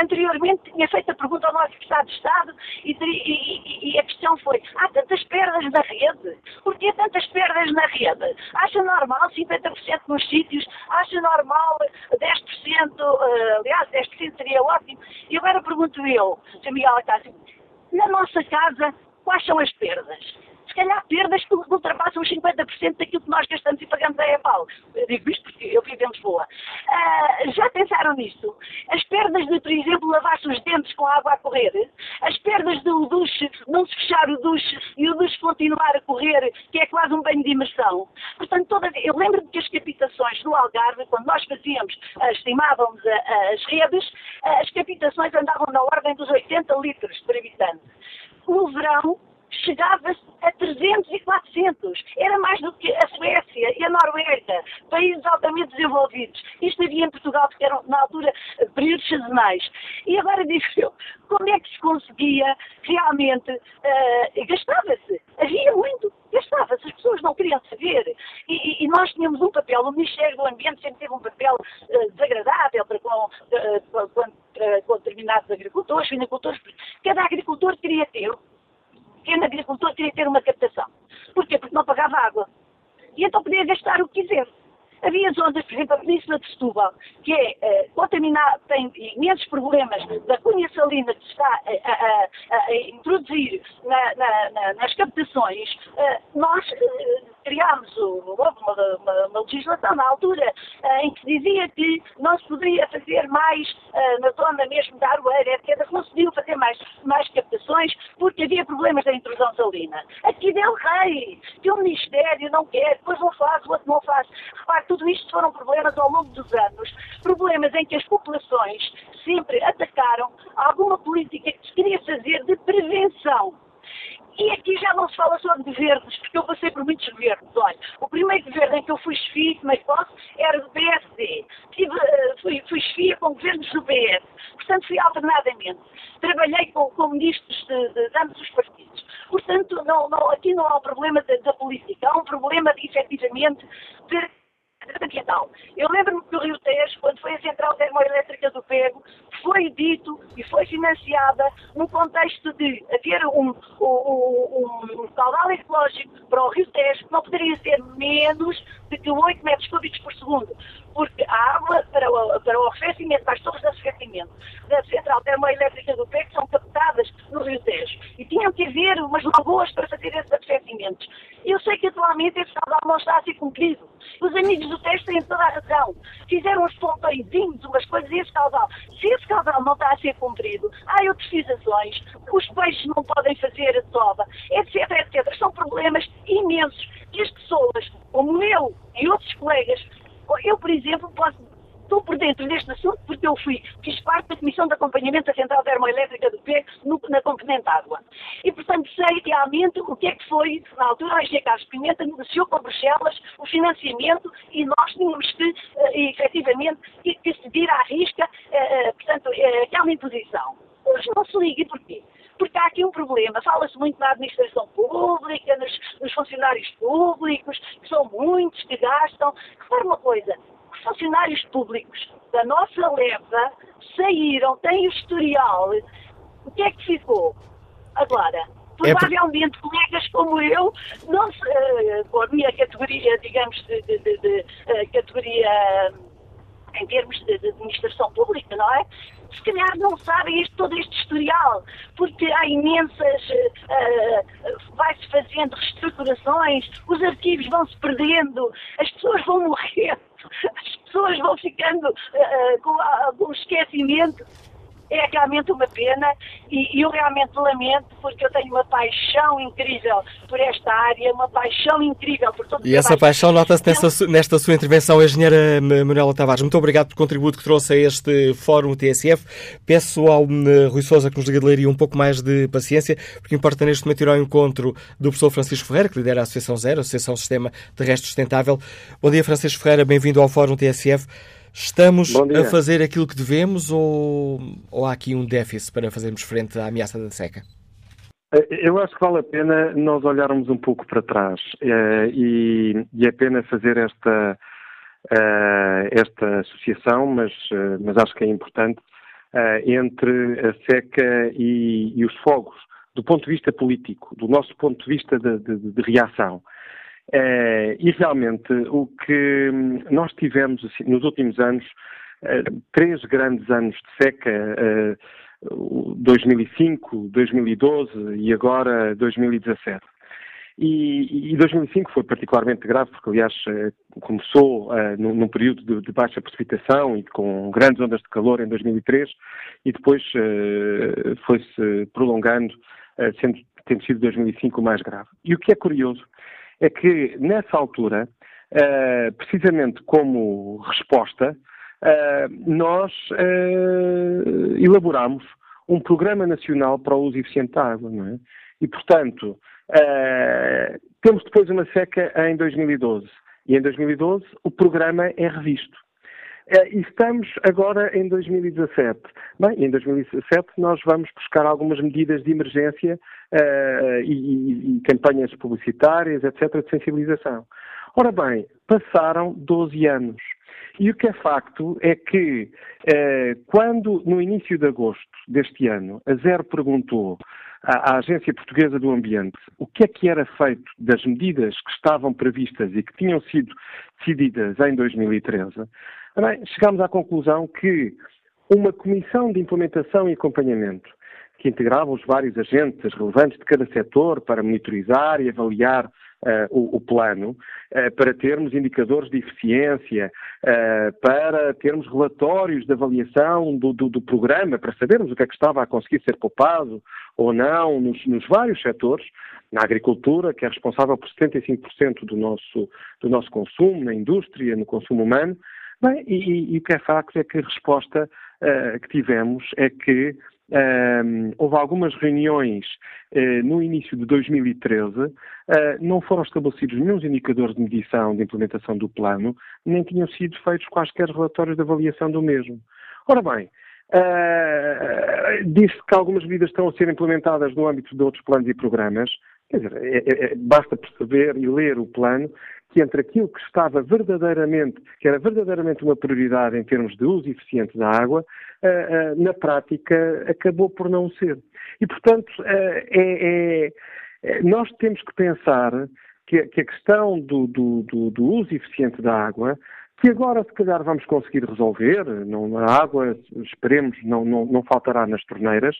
anteriormente tinha feito a pergunta ao nosso secretário de Estado e, e, e, a questão foi, há tantas perdas na rede? Porquê tantas perdas na rede? Acha normal 50% nos sítios? Acha normal 10%? Uh, aliás, 10% seria ótimo. E agora pergunto eu, Sr. Miguel Acácio, na nossa casa, quais são as perdas? Se calhar perdas que ultrapassam os 50% daquilo que nós gastamos e pagamos a EPAL. Eu digo isto porque eu vivo em Lisboa. Uh, já pensaram nisto? As perdas de, por exemplo, lavar-se os dentes com água a correr, as perdas do duche, não se fechar o duche e o duche continuar a correr, que é quase um banho de imersão. Portanto, toda, eu lembro-me que as captações no Algarve, quando nós fazíamos, uh, estimávamos uh, as redes, as captações andavam na ordem dos 80 litros por habitante. No verão, chegava a 300 e 400. Era mais do que a Suécia e a Noruega, países altamente desenvolvidos. Isto havia em Portugal, porque eram, na altura, períodos sazonais. E agora digo eu, como é que se conseguia realmente, uh, gastava-se, havia muito, gastava-se, as pessoas não queriam saber. E, e, nós tínhamos um papel, o Ministério do Ambiente sempre teve um papel uh, desagradável para com, uh, com, com determinados agricultores, vinicultores, cada agricultor queria ter pequeno agricultor queria ter uma captação. Porquê? Porque não pagava água. E então podia gastar o que quisesse. Havia zonas, por exemplo, a Península de Setúbal, que é eh, contaminada, tem imensos problemas da cunha salina que está a, a, a, a introduzir na, na, na, nas captações. Eh, nós eh, criámos, houve uma, uma, uma, legislação na altura em que dizia que não se poderia fazer mais na zona mesmo da Aroeira, etc. Não se podiam fazer mais, mais captações porque havia problemas da intrusão salina. Aqui Del Rei, que o Ministério não quer, depois não faz, o outro não faz. Repare, tudo isto foram problemas ao longo dos anos, problemas em que as populações sempre atacaram alguma política que se queria fazer de prevenção. E aqui já não se fala só de governos, porque eu passei por muitos governos. Olha, o primeiro governo em que eu fui chefia, como é posso, era do PSD. Tive, eh, fui, fui chefia com governos do PS. Portanto, fui alternadamente. Trabalhei com, com ministros de, de, de ambos os partidos. Portanto, não, não, aqui não há um problema da política, há um problema, de, efetivamente, de ambiental. Eu lembro-me que o Rio Tejo, quando foi a central termoelétrica do Pego, foi dito e foi financiada no contexto de haver um, um, um, um caudal ecológico para o Rio Tejo que não poderia ser menos de que 8 metros cúbicos por segundo, porque a água para o, para o para as torres de arrefecimento da central termoelétrica do PEC são captadas no Rio Tejo. E tinham que haver umas lagoas para fazer esses arrefecimentos. Eu sei que atualmente esse caudal não está a ser cumprido. Os amigos do Tejo têm toda a razão. Fizeram uns pontõezinhos, umas coisas, e esse caudal. Se esse caudal não está a ser cumprido, há outras situações, os peixes não podem fazer a sova, etc, etc. São problemas imensos que as pessoas, como eu e outros colegas, eu, por exemplo, posso, estou por dentro deste assunto porque eu fui, fiz parte da Comissão de Acompanhamento da Central Termoelétrica do PEC na Componente Água. E, portanto, sei realmente o que é que foi, na altura, a Carlos Pimenta negociou com Bruxelas o financiamento e nós tínhamos que, uh, efetivamente, que, que seguir à risca, uh, portanto, uh, aquela imposição. Hoje não se liga, porquê? Porque há aqui um problema. Fala-se muito na administração pública, nos, nos, funcionários públicos, que são muitos, que gastam. Repara uma coisa, os funcionários públicos da nossa leva saíram, têm o historial. O que é que ficou? Agora, provavelmente é por... colegas como eu, não se, uh, com a minha categoria, digamos, de, de, de, de uh, categoria em termos de, administração pública, não é? Se calhar não sabem este, todo este historial, porque há imensas. Uh, vai-se fazendo reestruturações, os arquivos vão-se perdendo, as pessoas vão morrendo, as pessoas vão ficando uh, com algum esquecimento. É realmente uma pena e, e eu realmente lamento porque eu tenho uma paixão incrível por esta área, uma paixão incrível por todo o E essa paixão nota-se nesta, nesta, sua intervenção, engenheira Manuela Tavares. Muito obrigado pelo contributo que trouxe a este Fórum TSF. Peço ao uh, Rui Sousa que nos Leiria um pouco mais de paciência, porque importa neste momento ir ao encontro do professor Francisco Ferreira, que lidera a Associação Zero, a Associação Sistema Terrestre Sustentável. Bom dia, Francisco Ferreira, bem-vindo ao Fórum TSF. Estamos a fazer aquilo que devemos ou, ou há aqui um déficit para fazermos frente à ameaça da seca? Eh, eu acho que vale a pena nós olharmos um pouco para trás eh, e, e é pena fazer esta, eh, esta associação, mas, mas acho que é importante, entre a seca e, e, os fogos, do ponto de vista político, do nosso ponto de vista de, de, de reação. É, e realmente o que nós tivemos assim, nos últimos anos, é, três grandes anos de seca, é, 2005, 2012 e agora 2017. E, e 2005 foi particularmente grave, porque, aliás, começou uh, num, num, período de, de, baixa precipitação e com grandes ondas de calor em 2003 e depois uh, foi-se prolongando, uh, sendo, tendo sido 2005 o mais grave. E o que é curioso é que, nessa altura, uh, precisamente como resposta, uh, nós uh, elaboramos um programa nacional para o uso eficiente da água, não é? E, portanto, temos depois uma seca em 2012. E em 2012 o programa é revisto. E estamos agora em 2017. Bem, em 2017 nós vamos buscar algumas medidas de emergência uh, e, e, campanhas publicitárias, etc., de sensibilização. Ora bem, passaram 12 anos. E o que é facto é que, uh, quando no início de agosto deste ano, a Zero perguntou à Agência Portuguesa do Ambiente o que é que era feito das medidas que estavam previstas e que tinham sido decididas em 2013, bem, chegámos à conclusão que uma comissão de implementação e acompanhamento que integrava os vários agentes relevantes de cada setor para monitorizar e avaliar Uh, o, o, plano, uh, para termos indicadores de eficiência, uh, para termos relatórios de avaliação do, do, do, programa, para sabermos o que é que estava a conseguir ser poupado ou não nos, nos vários setores, na agricultura, que é responsável por 75% do nosso, do nosso consumo, na indústria, no consumo humano. Bem, e, e, o que é facto é que a resposta que tivemos é que um, houve algumas reuniões uh, no início de 2013, uh, eh, não foram estabelecidos nenhum indicadores de medição de implementação do plano, nem tinham sido feitos quaisquer relatórios de avaliação do mesmo. Ora bem, uh, disse que algumas medidas estão a ser implementadas no âmbito de outros planos e programas. Quer dizer, é, é, é basta perceber e ler o plano que entre aquilo que estava verdadeiramente, que era verdadeiramente uma prioridade em termos de uso eficiente da água, eh, eh, na prática acabou por não ser. E, portanto, eh, é, é, nós temos que pensar que, a questão do, do, do, uso eficiente da água, que agora se calhar vamos conseguir resolver, não, a água, esperemos, não, não, não faltará nas torneiras,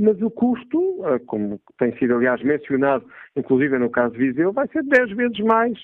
mas o custo, como tem sido aliás mencionado, inclusive no caso de Viseu, vai ser 10 vezes mais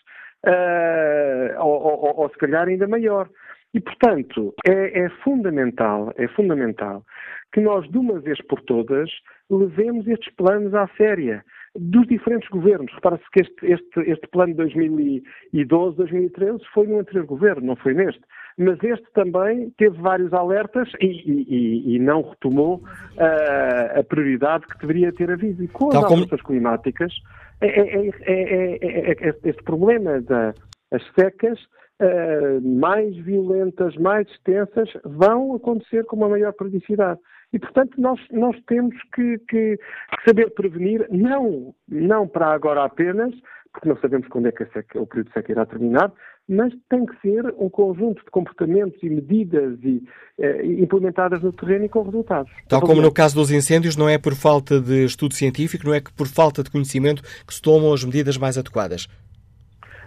uh, ou, ou, ou, se calhar ainda maior. E, portanto, é, é, fundamental, é fundamental que nós, de uma vez por todas, levemos estes planos à séria dos diferentes governos. Repara-se que este, este, este plano de 2012, 2013 foi no anterior governo, não foi neste. Mas este também teve vários alertas e, e, e não retomou uh, a prioridade que deveria ter havido. E com as Tal alterações como... climáticas, é, é, é, este problema das secas uh, mais violentas, mais extensas, vão acontecer com uma maior periodicidade. E, portanto, nós, nós temos que, que, que, saber prevenir, não, não para agora apenas, porque não sabemos quando é que seca, o período seca irá terminar, mas tem que ser um conjunto de comportamentos e medidas e, eh, implementadas no terreno e com resultados. Tal como no caso dos incêndios, não é por falta de estudo científico, não é que por falta de conhecimento que se tomam as medidas mais adequadas?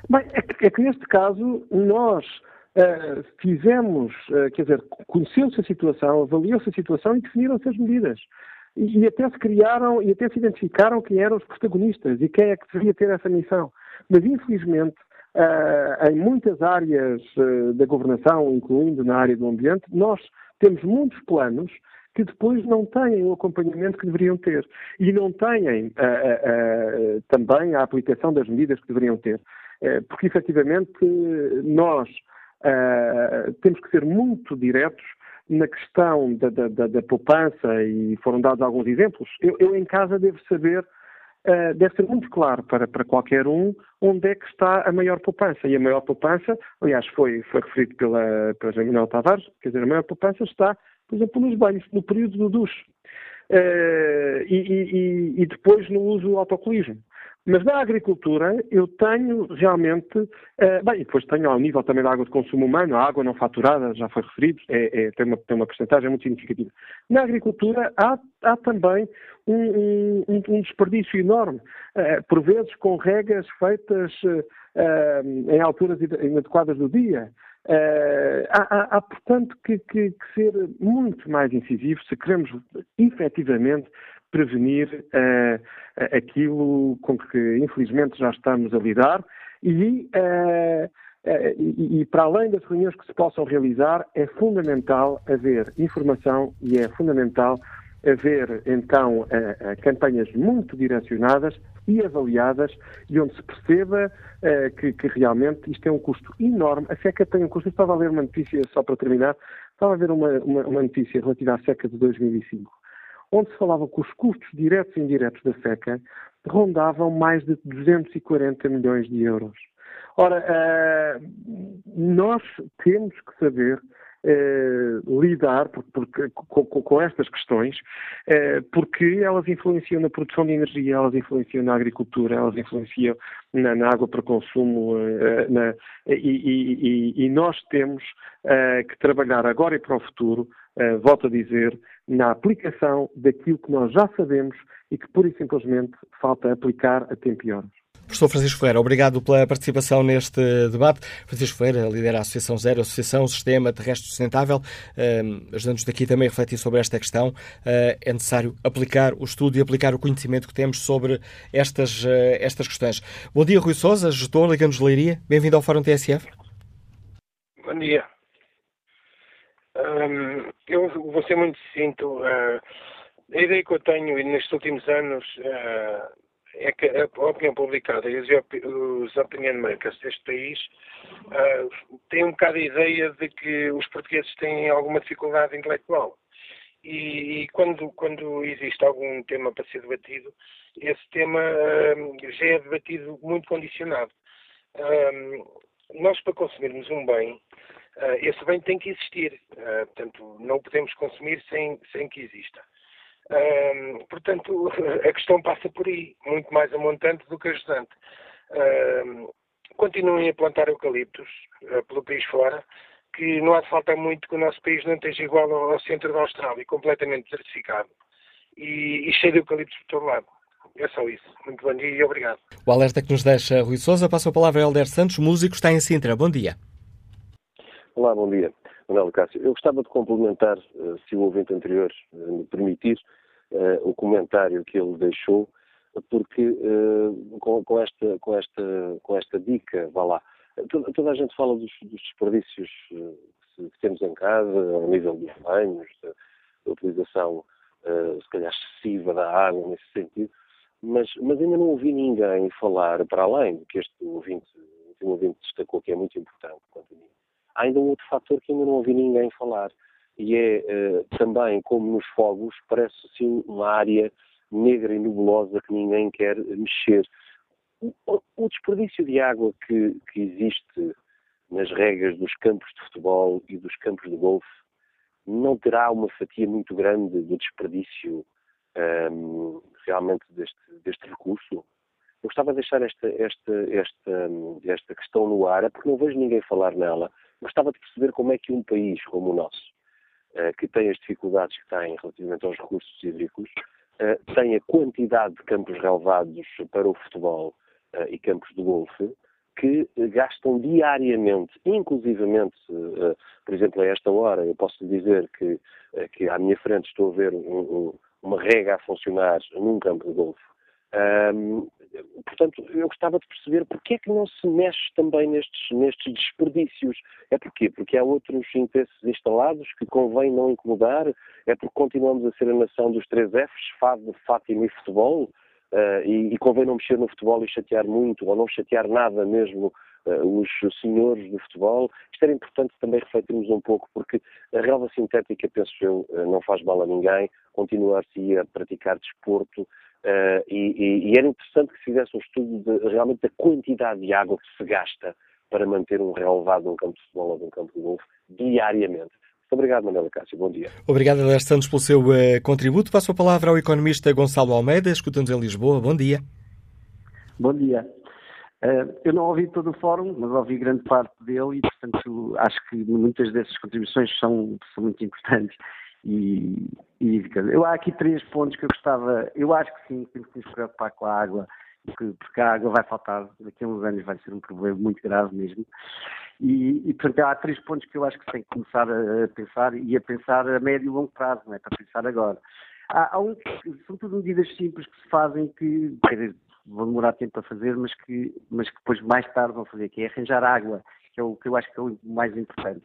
Bem, é que, é que neste caso nós uh, fizemos, uh, quer dizer, conheceu-se a situação, avaliou-se a situação e definiram-se as medidas. E, e, até se criaram e até se identificaram quem eram os protagonistas e quem é que deveria ter essa missão. Mas, infelizmente, Uh, em muitas áreas uh, da governação, incluindo na área do ambiente, nós temos muitos planos que depois não têm o acompanhamento que deveriam ter e não têm uh, uh, também a aplicação das medidas que deveriam ter. Porque, efetivamente, nós temos que ser muito diretos na questão da, da, da, poupança, e foram dados alguns exemplos, eu, eu em casa devo saber, uh, deve ser muito claro para, para qualquer um onde é que está a maior poupança. E a maior poupança, aliás, foi, foi referido pela, pela Jamila Tavares, quer dizer, a maior poupança está, por exemplo, nos banhos, no período do duche. Uh, e, e, e, depois no uso do autocolismo. Mas na agricultura eu tenho realmente, uh, bem, depois tenho ao nível também da água de consumo humano, a água não faturada, já foi referido, é, é, tem, uma, tem uma porcentagem muito significativa. Na agricultura há, há também um, um, um desperdício enorme, uh, por vezes com regas feitas uh, em alturas inadequadas do dia. Uh, há, há, há, portanto, que, que, que, ser muito mais incisivo se queremos efetivamente prevenir uh, aquilo com que infelizmente já estamos a lidar e, uh, e, e, para além das reuniões que se possam realizar, é fundamental haver informação e é fundamental haver então campanhas muito direcionadas e avaliadas e onde se perceba que, que, realmente isto é um custo enorme. A seca tem um custo. Estava a ler uma notícia, só para terminar, estava a ver uma, uma, uma notícia relativa à seca de 2005 onde se falava que os custos diretos e indiretos da seca rondavam mais de 240 milhões de euros. Ora, uh, nós temos que saber uh, lidar por, por, com, com, estas questões, uh, porque elas influenciam na produção de energia, elas influenciam na agricultura, elas influenciam na, na água para consumo, na, e, e, e, nós temos que trabalhar agora e para o futuro, volto a dizer, na aplicação daquilo que nós já sabemos e que pura e simplesmente falta aplicar a tempo e horas. Professor Francisco Ferreira, obrigado pela participação neste debate. Francisco Ferreira lidera a Associação Zero, Associação Sistema Terrestre Sustentável, eh, ajudando-nos daqui também a refletir sobre esta questão. Eh, é necessário aplicar o estudo e aplicar o conhecimento que temos sobre estas, eh, estas questões. Bom dia, Rui Sousa, gestor, ligamos de Leiria. Bem-vindo ao Fórum TSF. Bom dia. Um, eu vou ser muito sucinto. Uh, a ideia que eu tenho nestes últimos anos uh, é que a opinião publicada e os, opinion makers deste país uh, têm um bocado a ideia de que os portugueses têm alguma dificuldade intelectual. E, e quando, quando existe algum tema para ser debatido, esse tema já é debatido muito condicionado. Nós, para consumirmos um bem, esse bem tem que existir. Uh, portanto, não podemos consumir sem, sem que exista. Uh, portanto, a questão passa por aí, muito mais a montante do que ajudante. continuem a plantar eucaliptos pelo país fora, que não há de faltar muito que o nosso país não esteja igual ao, ao centro da Austrália, completamente desertificado e, e cheio de eucaliptos por todo lado. É só isso. Muito bom dia e obrigado. O alerta que nos deixa Rui Souza. Passa a palavra a Helder Santos, músico, está em Sintra. Bom dia. Olá, bom dia. Manuel Cássio. Eu gostava de complementar, eh, se o ouvinte anterior eh, me permitir, eh, o comentário que ele deixou, porque com, esta, com, esta, com esta dica, vá lá, toda, a gente fala dos, dos desperdícios que temos em casa, ao nível dos banhos, da, da utilização, se calhar, excessiva da água, nesse sentido, mas, mas ainda não ouvi ninguém falar, para além do que este ouvinte, o ouvinte destacou, que é muito importante, quanto a mim, há ainda um outro fator que ainda não ouvi ninguém falar, e é uh, também, como nos fogos, parece assim uma área negra e nebulosa que ninguém quer mexer. O, o desperdício de água que, que, existe nas regras dos campos de futebol e dos campos de golfe não terá uma fatia muito grande do desperdício um, ehm, realmente deste, deste recurso? Eu gostava de deixar esta, esta, esta, esta questão no ar, é porque não vejo ninguém falar nela gostava de perceber como é que um país como o nosso, eh, que tem as dificuldades que tem relativamente aos recursos hídricos, eh, tem a quantidade de campos relevados para o futebol eh, e campos de golfe que gastam diariamente, inclusivamente, por exemplo, a esta hora, eu posso dizer que, que à minha frente estou a ver um, um, uma rega a funcionar num campo de golfe. Um, portanto, eu gostava de perceber porque é que não se mexe também nestes, nestes desperdícios. É porquê? Porque há outros interesses instalados que convém não incomodar? É porque continuamos a ser a nação dos três Fs, Fado, Fátima e futebol? Uh, e, e convém não mexer no futebol e chatear muito, ou não chatear nada mesmo uh, os senhores do futebol. Isto era importante também refletirmos um pouco, porque a relva sintética, penso eu, uh, não faz mal a ninguém, continuar-se a praticar desporto, Uh, e, e, era interessante que se fizesse um estudo de, realmente da quantidade de água que se gasta para manter um relevado num campo de futebol ou num campo de golfe diariamente. Muito obrigado, Manuela Cássio. Bom dia. Obrigado, Alércio Santos, pelo seu uh, contributo. Passo a palavra ao economista Gonçalo Almeida, escutando em Lisboa. Bom dia. Bom dia. Uh, eu não ouvi todo o fórum, mas ouvi grande parte dele e, portanto, acho que muitas dessas contribuições são, são muito importantes e, e eu há aqui três pontos que eu gostava, eu acho que sim, temos que nos preocupar com a água, porque, porque a água vai faltar, daqui a uns anos vai ser um problema muito grave mesmo. E, e, portanto, há três pontos que eu acho que tem que começar a, a pensar e a pensar a médio e longo prazo, não é para pensar agora. Há, há um, são tudo medidas simples que se fazem que, dizer, vão demorar tempo a fazer, mas que, mas que depois mais tarde vão fazer, que é arranjar água, que é o que eu acho que é o mais importante.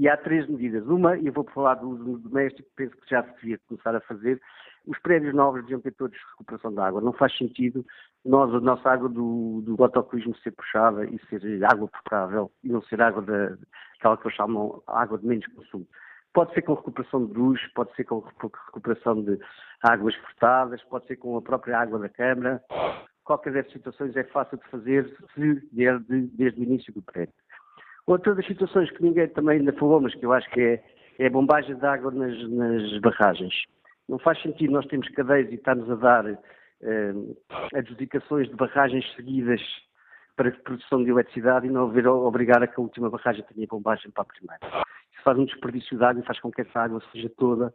E há três medidas. Uma, e eu vou falar do uso doméstico, penso que já se devia começar a fazer. Os prédios novos deviam ter todos recuperação de água. Não faz sentido nós, a nossa água do, do autocuismo ser puxada e ser água potável e não ser água da, aquela que eu chamo água de menos consumo. Pode ser com recuperação de luz, pode ser com recuperação de águas furtadas, pode ser com a própria água da Câmara. Qualquer dessas situações é fácil de fazer se vier de, desde o início do prédio. Outra das situações que ninguém também ainda falou, mas que eu acho que é, é a bombagem de água nas, nas barragens. Não faz sentido nós termos cadeias e estarmos a dar eh, adjudicações de barragens seguidas para produção de eletricidade e não haver, obrigar a que a última barragem tenha bombagem para a primeira. Isso faz um desperdício de água e faz com que essa água seja toda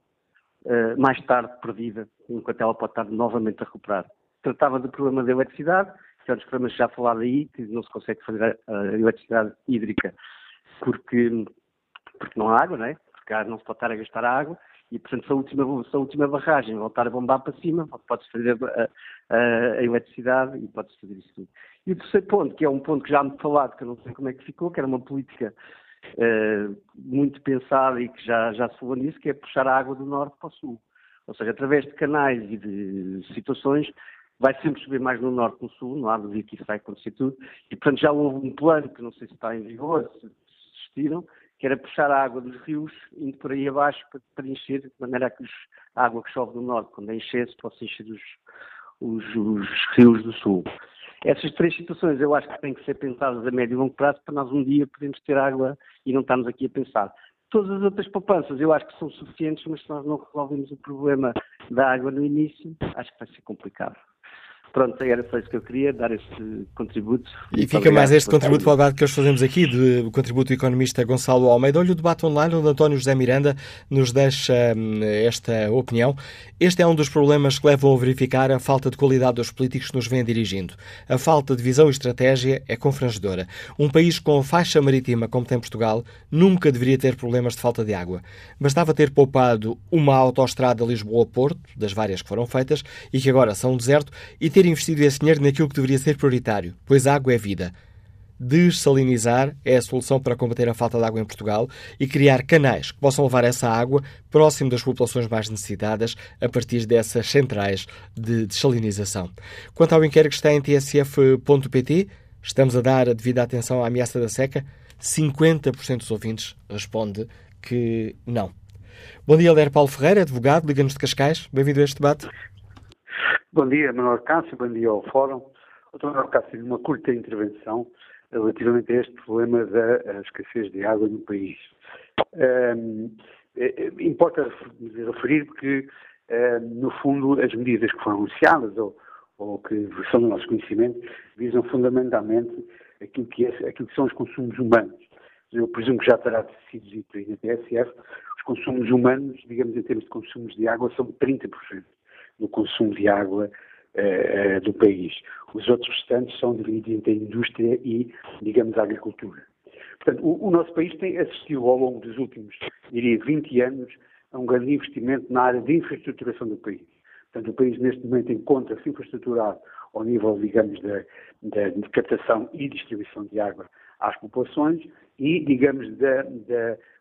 eh, mais tarde perdida, enquanto ela pode estar novamente a recuperar. Tratava do problema da eletricidade, que dos problemas já falado aí, que não se consegue fazer a eletricidade hídrica porque, porque não há água, não é? Porque não se pode estar a gastar água e, portanto, se a última, se a última barragem voltar a bombar para cima, pode-se fazer a, a, a, eletricidade e pode-se fazer isso tudo. E o terceiro ponto, que é um ponto que já me falado, que eu não sei como é que ficou, que era uma política uh, muito pensada e que já, já se falou nisso, que é puxar a água do norte para o sul. Ou seja, através de canais e de situações vai sempre chover mais no norte que no sul, não há dúvida que isso vai acontecer tudo, e portanto já houve um plano, que não sei se está em vigor, se existiram, que era puxar a água dos rios, indo por aí abaixo para, para encher, de maneira que os, a água que chove no norte, quando é encher, possa encher os, os, os, rios do sul. Essas três situações eu acho que têm que ser pensadas a médio e longo prazo para nós um dia podermos ter água e não estarmos aqui a pensar. Todas as outras poupanças eu acho que são suficientes, mas se nós não resolvemos o problema da água no início, acho que vai ser complicado. Pronto, era só isso que eu queria, dar este contributo. E Muito fica mais este contributo para o debate que hoje fazemos aqui, do contributo do economista Gonçalo Almeida. Olha o debate online, onde António José Miranda nos deixa hum, esta opinião. Este é um dos problemas que levam a verificar a falta de qualidade dos políticos que nos vêm dirigindo. A falta de visão e estratégia é confrangedora. Um país com faixa marítima como tem Portugal nunca deveria ter problemas de falta de água. Bastava ter poupado uma autoestrada Lisboa-Porto, das várias que foram feitas, e que agora são um deserto, e ter ter investido esse dinheiro naquilo que deveria ser prioritário, pois a água é vida. Dessalinizar é a solução para combater a falta de água em Portugal e criar canais que possam levar essa água próximo das populações mais necessitadas a partir dessas centrais de dessalinização. Quanto ao inquérito que está em tsf.pt, estamos a dar a devida atenção à ameaça da seca? 50% dos ouvintes responde que não. Bom dia, Léo Paulo Ferreira, advogado, Liga-nos de Cascais. Bem-vindo a este debate. Bom dia, Manuel Cássio, bom dia ao Fórum. Doutor Manuel Cássio, uma curta intervenção relativamente a este problema da escassez de água no país. Um, é, é, importa referir que, no fundo, as medidas que foram anunciadas ou, ou, que são do nosso conhecimento visam fundamentalmente aquilo que, é, aquilo que são os consumos humanos. Eu presumo que já terá sido dito aí na TSF, os consumos humanos, digamos em termos de consumos de água, são 30% no consumo de água uh, do país. Os outros restantes são divididos entre a indústria e, digamos, a agricultura. Portanto, o, o, nosso país tem assistido ao longo dos últimos, diria, 20 anos a um grande investimento na área de infraestruturação do país. Portanto, o país neste momento encontra-se infraestruturado ao nível, digamos, da, de captação e distribuição de água às populações e, digamos,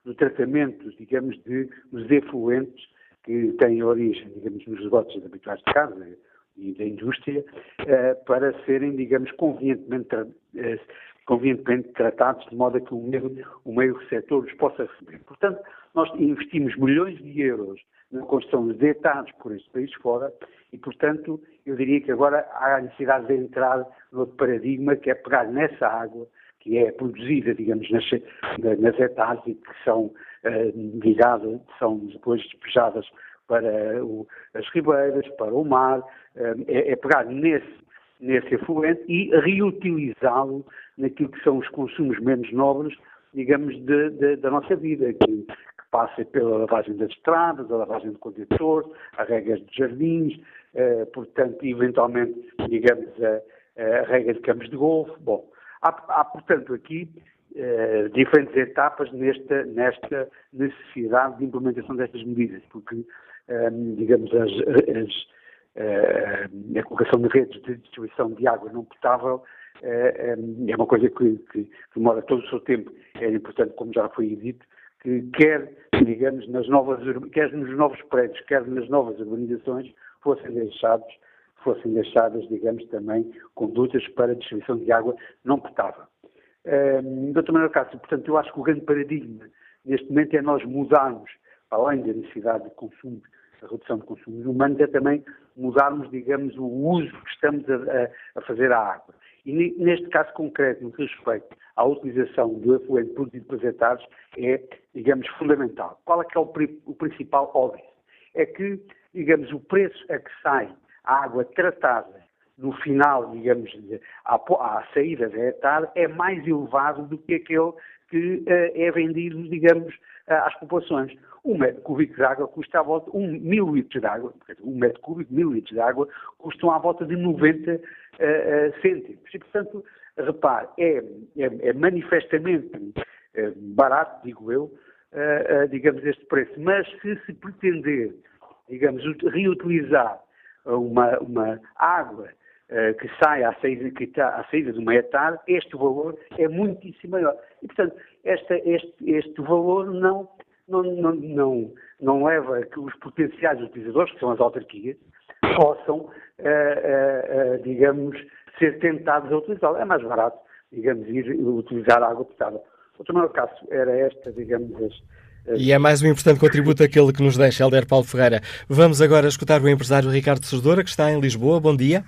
do tratamento, digamos, de, dos efluentes que têm origem, digamos, nos esgotos habituais de casa e da indústria, eh, para serem, digamos, convenientemente, eh, convenientemente tratados de modo a que o meio, o meio receptor os possa receber. Portanto, nós investimos milhões de euros na construção de etados por este país fora e, portanto, eu diria que agora há a necessidade de entrar no paradigma que é pegar nessa água que é produzida, digamos, nas, nas e que são uh, são depois despejadas para o, as ribeiras, para o mar, uh, é, é, pegar nesse, nesse efluente e reutilizá-lo naquilo que são os consumos menos nobres, digamos, de, de, da nossa vida, que, que, passa pela lavagem das estradas, a lavagem de condutores, a regas de jardins, uh, portanto, eventualmente, digamos, a, a rega de campos de golfe. Bom, Há, há portanto, aqui eh, diferentes etapas nesta, nesta, necessidade de implementação destas medidas, porque, eh, digamos, as, as, eh, a colocação de redes de distribuição de água não potável é uma coisa que, que, demora todo o seu tempo. É importante, como já foi dito, que quer, digamos, nas novas, quer nos novos prédios, quer nas novas urbanizações, fossem deixados fossem deixadas, digamos, também condutas para distribuição de água não potável. Um, doutor Manuel Cássio, portanto, eu acho que o grande paradigma neste momento é nós mudarmos, além da necessidade de consumo, a redução de consumos humanos, é também mudarmos, digamos, o uso que estamos a, a fazer à água. E neste caso concreto, no que respeita à utilização do efluente produzido pelos hectares, é, digamos, fundamental. Qual é que é o, o principal óbvio? É que, digamos, o preço a que sai a água tratada no final, digamos, à, à saída da hectare, é mais elevado do que aquele que uh, é vendido, digamos, uh, às populações. Um metro cúbico de água custa à volta, um mil litros de água, um metro cúbico, mil litros de água, custam à volta de 90 uh, cêntimos. E, portanto, repare, é, é, é manifestamente barato, digo eu, digamos, este preço. Mas se se pretender, digamos, reutilizar uma, uma água uh, que sai à saída, que está à saída de uma hectare, este valor é muitíssimo maior. E, portanto, esta, este, este valor não, não, não, não, não leva a que os potenciais utilizadores, que são as autarquias, possam, uh, uh, digamos, ser tentados a utilizá-lo. É mais barato, digamos, ir utilizar a água potável. O meu caso era esta, digamos, as, e é mais um importante contributo aquele que nos deixa Helder Paulo Ferreira. Vamos agora escutar o empresário Ricardo Serdora, que está em Lisboa. Bom dia.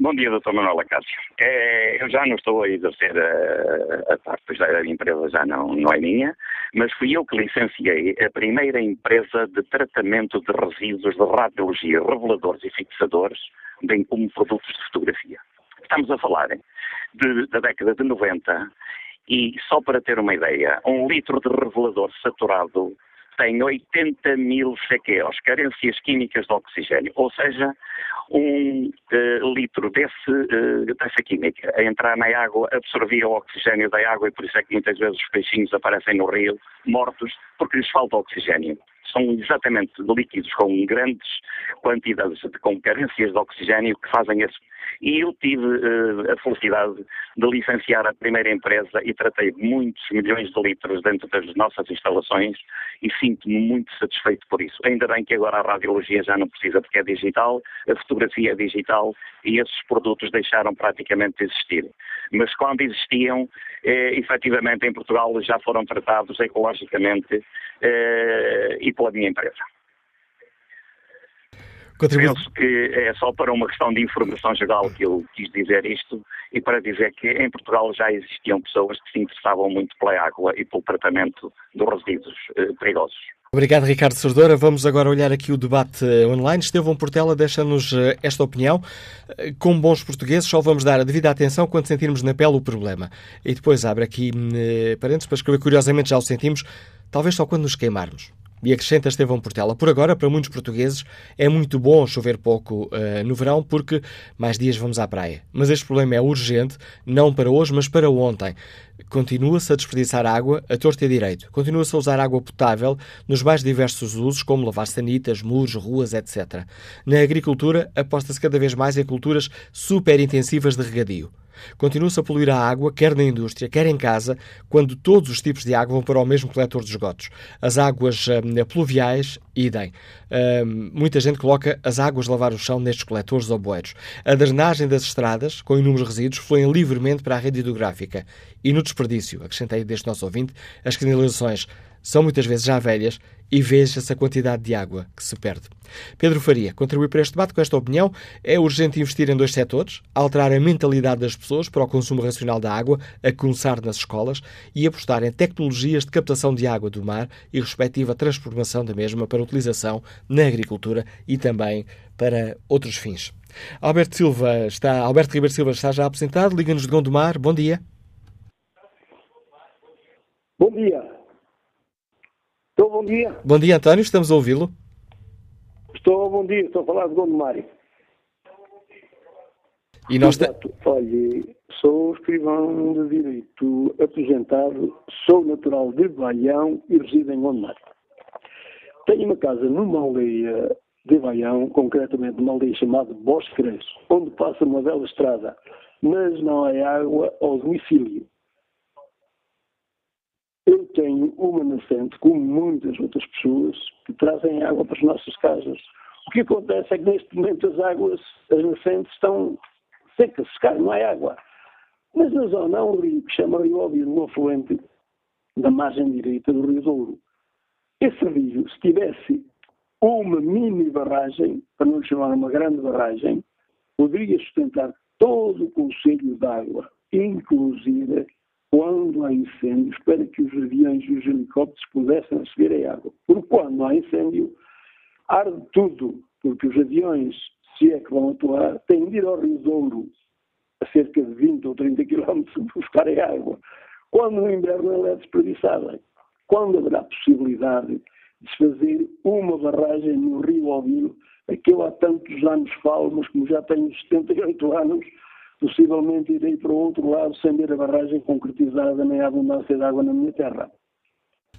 Bom dia, Dr. Manuel Acácio. É, eu já não estou a exercer a, a parte da empresa, já não, não é minha, mas fui eu que licenciei a primeira empresa de tratamento de resíduos de radiologia, reveladores e fixadores, bem como produtos de fotografia. Estamos a falar de, da década de 90 e só para ter uma ideia, um litro de revelador saturado tem 80 mil CQOs, carências químicas de oxigênio, ou seja, um uh, litro desse, uh, dessa química a entrar na água absorvia o oxigênio da água e por isso é que muitas vezes os peixinhos aparecem no rio mortos porque lhes falta oxigênio são exatamente líquidos com grandes quantidades, de, com carências de oxigênio que fazem esse. E eu tive uh, a felicidade de licenciar a primeira empresa e tratei muitos milhões de litros dentro das nossas instalações e sinto-me muito satisfeito por isso. Ainda bem que agora a radiologia já não precisa porque é digital, a fotografia é digital e esses produtos deixaram praticamente de existir. Mas quando existiam, eh, efetivamente em Portugal já foram tratados ecologicamente eh, e pela minha empresa. Contributo. Penso que é só para uma questão de informação geral que eu quis dizer isto e para dizer que em Portugal já existiam pessoas que se interessavam muito pela água e pelo tratamento dos resíduos eh, perigosos. Obrigado, Ricardo Sordora. Vamos agora olhar aqui o debate eh, online. Estevão Portela deixa-nos eh, esta opinião. Eh, como bons portugueses, só vamos dar a devida atenção quando sentirmos na pele o problema. E depois abre aqui parênteses para escrever, curiosamente já o sentimos, talvez só quando nos queimarmos. E acrescenta Estevão Portela. Por agora, para muitos portugueses, é muito bom chover pouco uh, no verão porque mais dias vamos à praia. Mas este problema é urgente, não para hoje, mas para ontem. Continua-se a desperdiçar água a torto e direito. Continua-se a usar água potável nos mais diversos usos, como lavar sanitas, muros, ruas, etc. Na agricultura, aposta-se cada vez mais em culturas super intensivas de regadio. Continua-se a poluir a água, quer na indústria, quer em casa, quando todos os tipos de água vão para o mesmo coletor de esgotos. As águas hum, pluviais, idem. Hum, muita gente coloca as águas de lavar o chão nestes coletores ou bueiros. A drenagem das estradas, com inúmeros resíduos, fluem livremente para a rede hidrográfica. E no desperdício, acrescentei deste nosso ouvinte, as canalizações são muitas vezes já velhas e veja-se a quantidade de água que se perde. Pedro Faria contribui para este debate com esta opinião. É urgente investir em dois setores: alterar a mentalidade das pessoas para o consumo racional da água, a começar nas escolas, e apostar em tecnologias de captação de água do mar e respectiva transformação da mesma para utilização na agricultura e também para outros fins. Alberto Silva está, Alberto Ribeiro Silva está já apresentado. Liga-nos de Gondomar. Bom dia. Bom dia. Estou, bom dia. Bom dia, António, estamos a ouvi-lo. Estou, bom dia, estou a falar de Gondomar. E nós Exato. Olha, sou escrivão de Direito aposentado, sou natural de Baião e resido em Gondomar. Tenho uma casa numa aldeia de Baião, concretamente numa aldeia chamada Bosque onde passa uma bela estrada, mas não há água ao domicílio. Eu tenho uma nascente, como muitas outras pessoas, que trazem água para as nossas casas. O que acontece é que neste momento as águas, as nascentes estão secas, secadas, não há água. Mas na zona há um rio que chama Rio Óbvio, um afluente da margem direita do Rio Douro. Esse rio, se tivesse uma mini barragem, para não chamar uma grande barragem, poderia sustentar todo o conselho de água, inclusive quando há incêndios, para que os aviões e os helicópteros pudessem receber a água. Porque quando há incêndio, arde tudo, porque os aviões, se é que vão atuar, têm de ir ao Rio Douro, a cerca de 20 ou 30 quilómetros, buscar a água. Quando no inverno ela é desperdiçada. Quando haverá possibilidade de se fazer uma barragem no Rio Alvino, a que eu há tantos anos falo, mas como já tenho 78 anos, possivelmente irei para o outro lado sem ver a barragem concretizada nem a abundância de água na minha terra.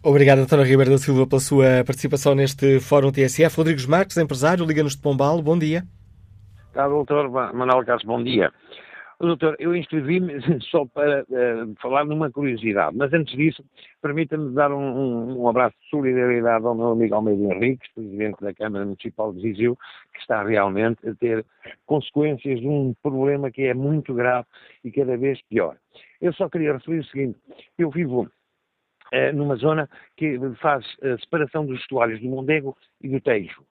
Obrigado, António Ribeiro da Silva, pela sua participação neste Fórum TSF. Rodrigues Marques, empresário, Liga-nos de Pombal, bom dia. Tá, doutor Manuel Carlos, bom dia. Doutor, eu inscrevi-me só para uh, falar numa curiosidade, mas antes disso, permita-me dar um, um, um, abraço de solidariedade ao meu amigo Almeida Henriques, presidente da Câmara Municipal de Viseu, que está realmente a ter consequências de um problema que é muito grave e cada vez pior. Eu só queria referir o seguinte: eu vivo uh, numa zona que faz a separação dos estuários do Mondego e do Tejo.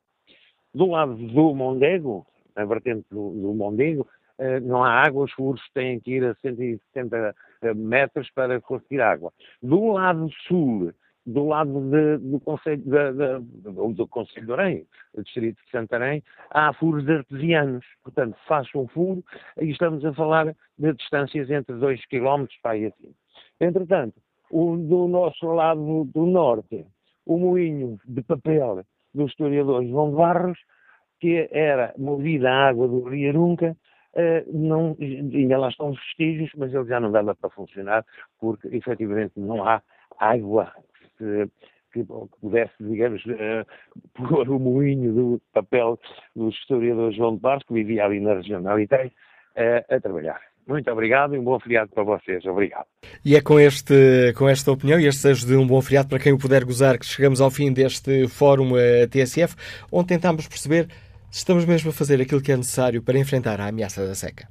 Do lado do Mondego, na vertente do, do Mondego, não há água, os furos têm que ir a 170 eh, metros para conseguir água. Do lado sul, do lado de, do Conselho de, de, do Conselho de Orem, do Distrito de Santarém, há furos artesianos. Portanto, faz um furo e estamos a falar de distâncias entre 2 km para aí assim. Entretanto, o, do nosso lado do norte, o moinho de papel do historiador João Barros, que era movida à água do Rio Arunca, não, ainda lá estão os vestígios, mas ele já não dava para funcionar, porque efetivamente não há água que, que, pudesse, digamos, uh, pôr o moinho do papel do historiador João de Barros, que vivia ali na região da Aliteia, uh, a trabalhar. Muito obrigado e um bom feriado para vocês. Obrigado. E é com, este, com esta opinião e este desejo de um bom feriado para quem o puder gozar que chegamos ao fim deste Fórum TSF, onde tentámos perceber se estamos mesmo a fazer aquilo que é necessário para enfrentar a ameaça da seca.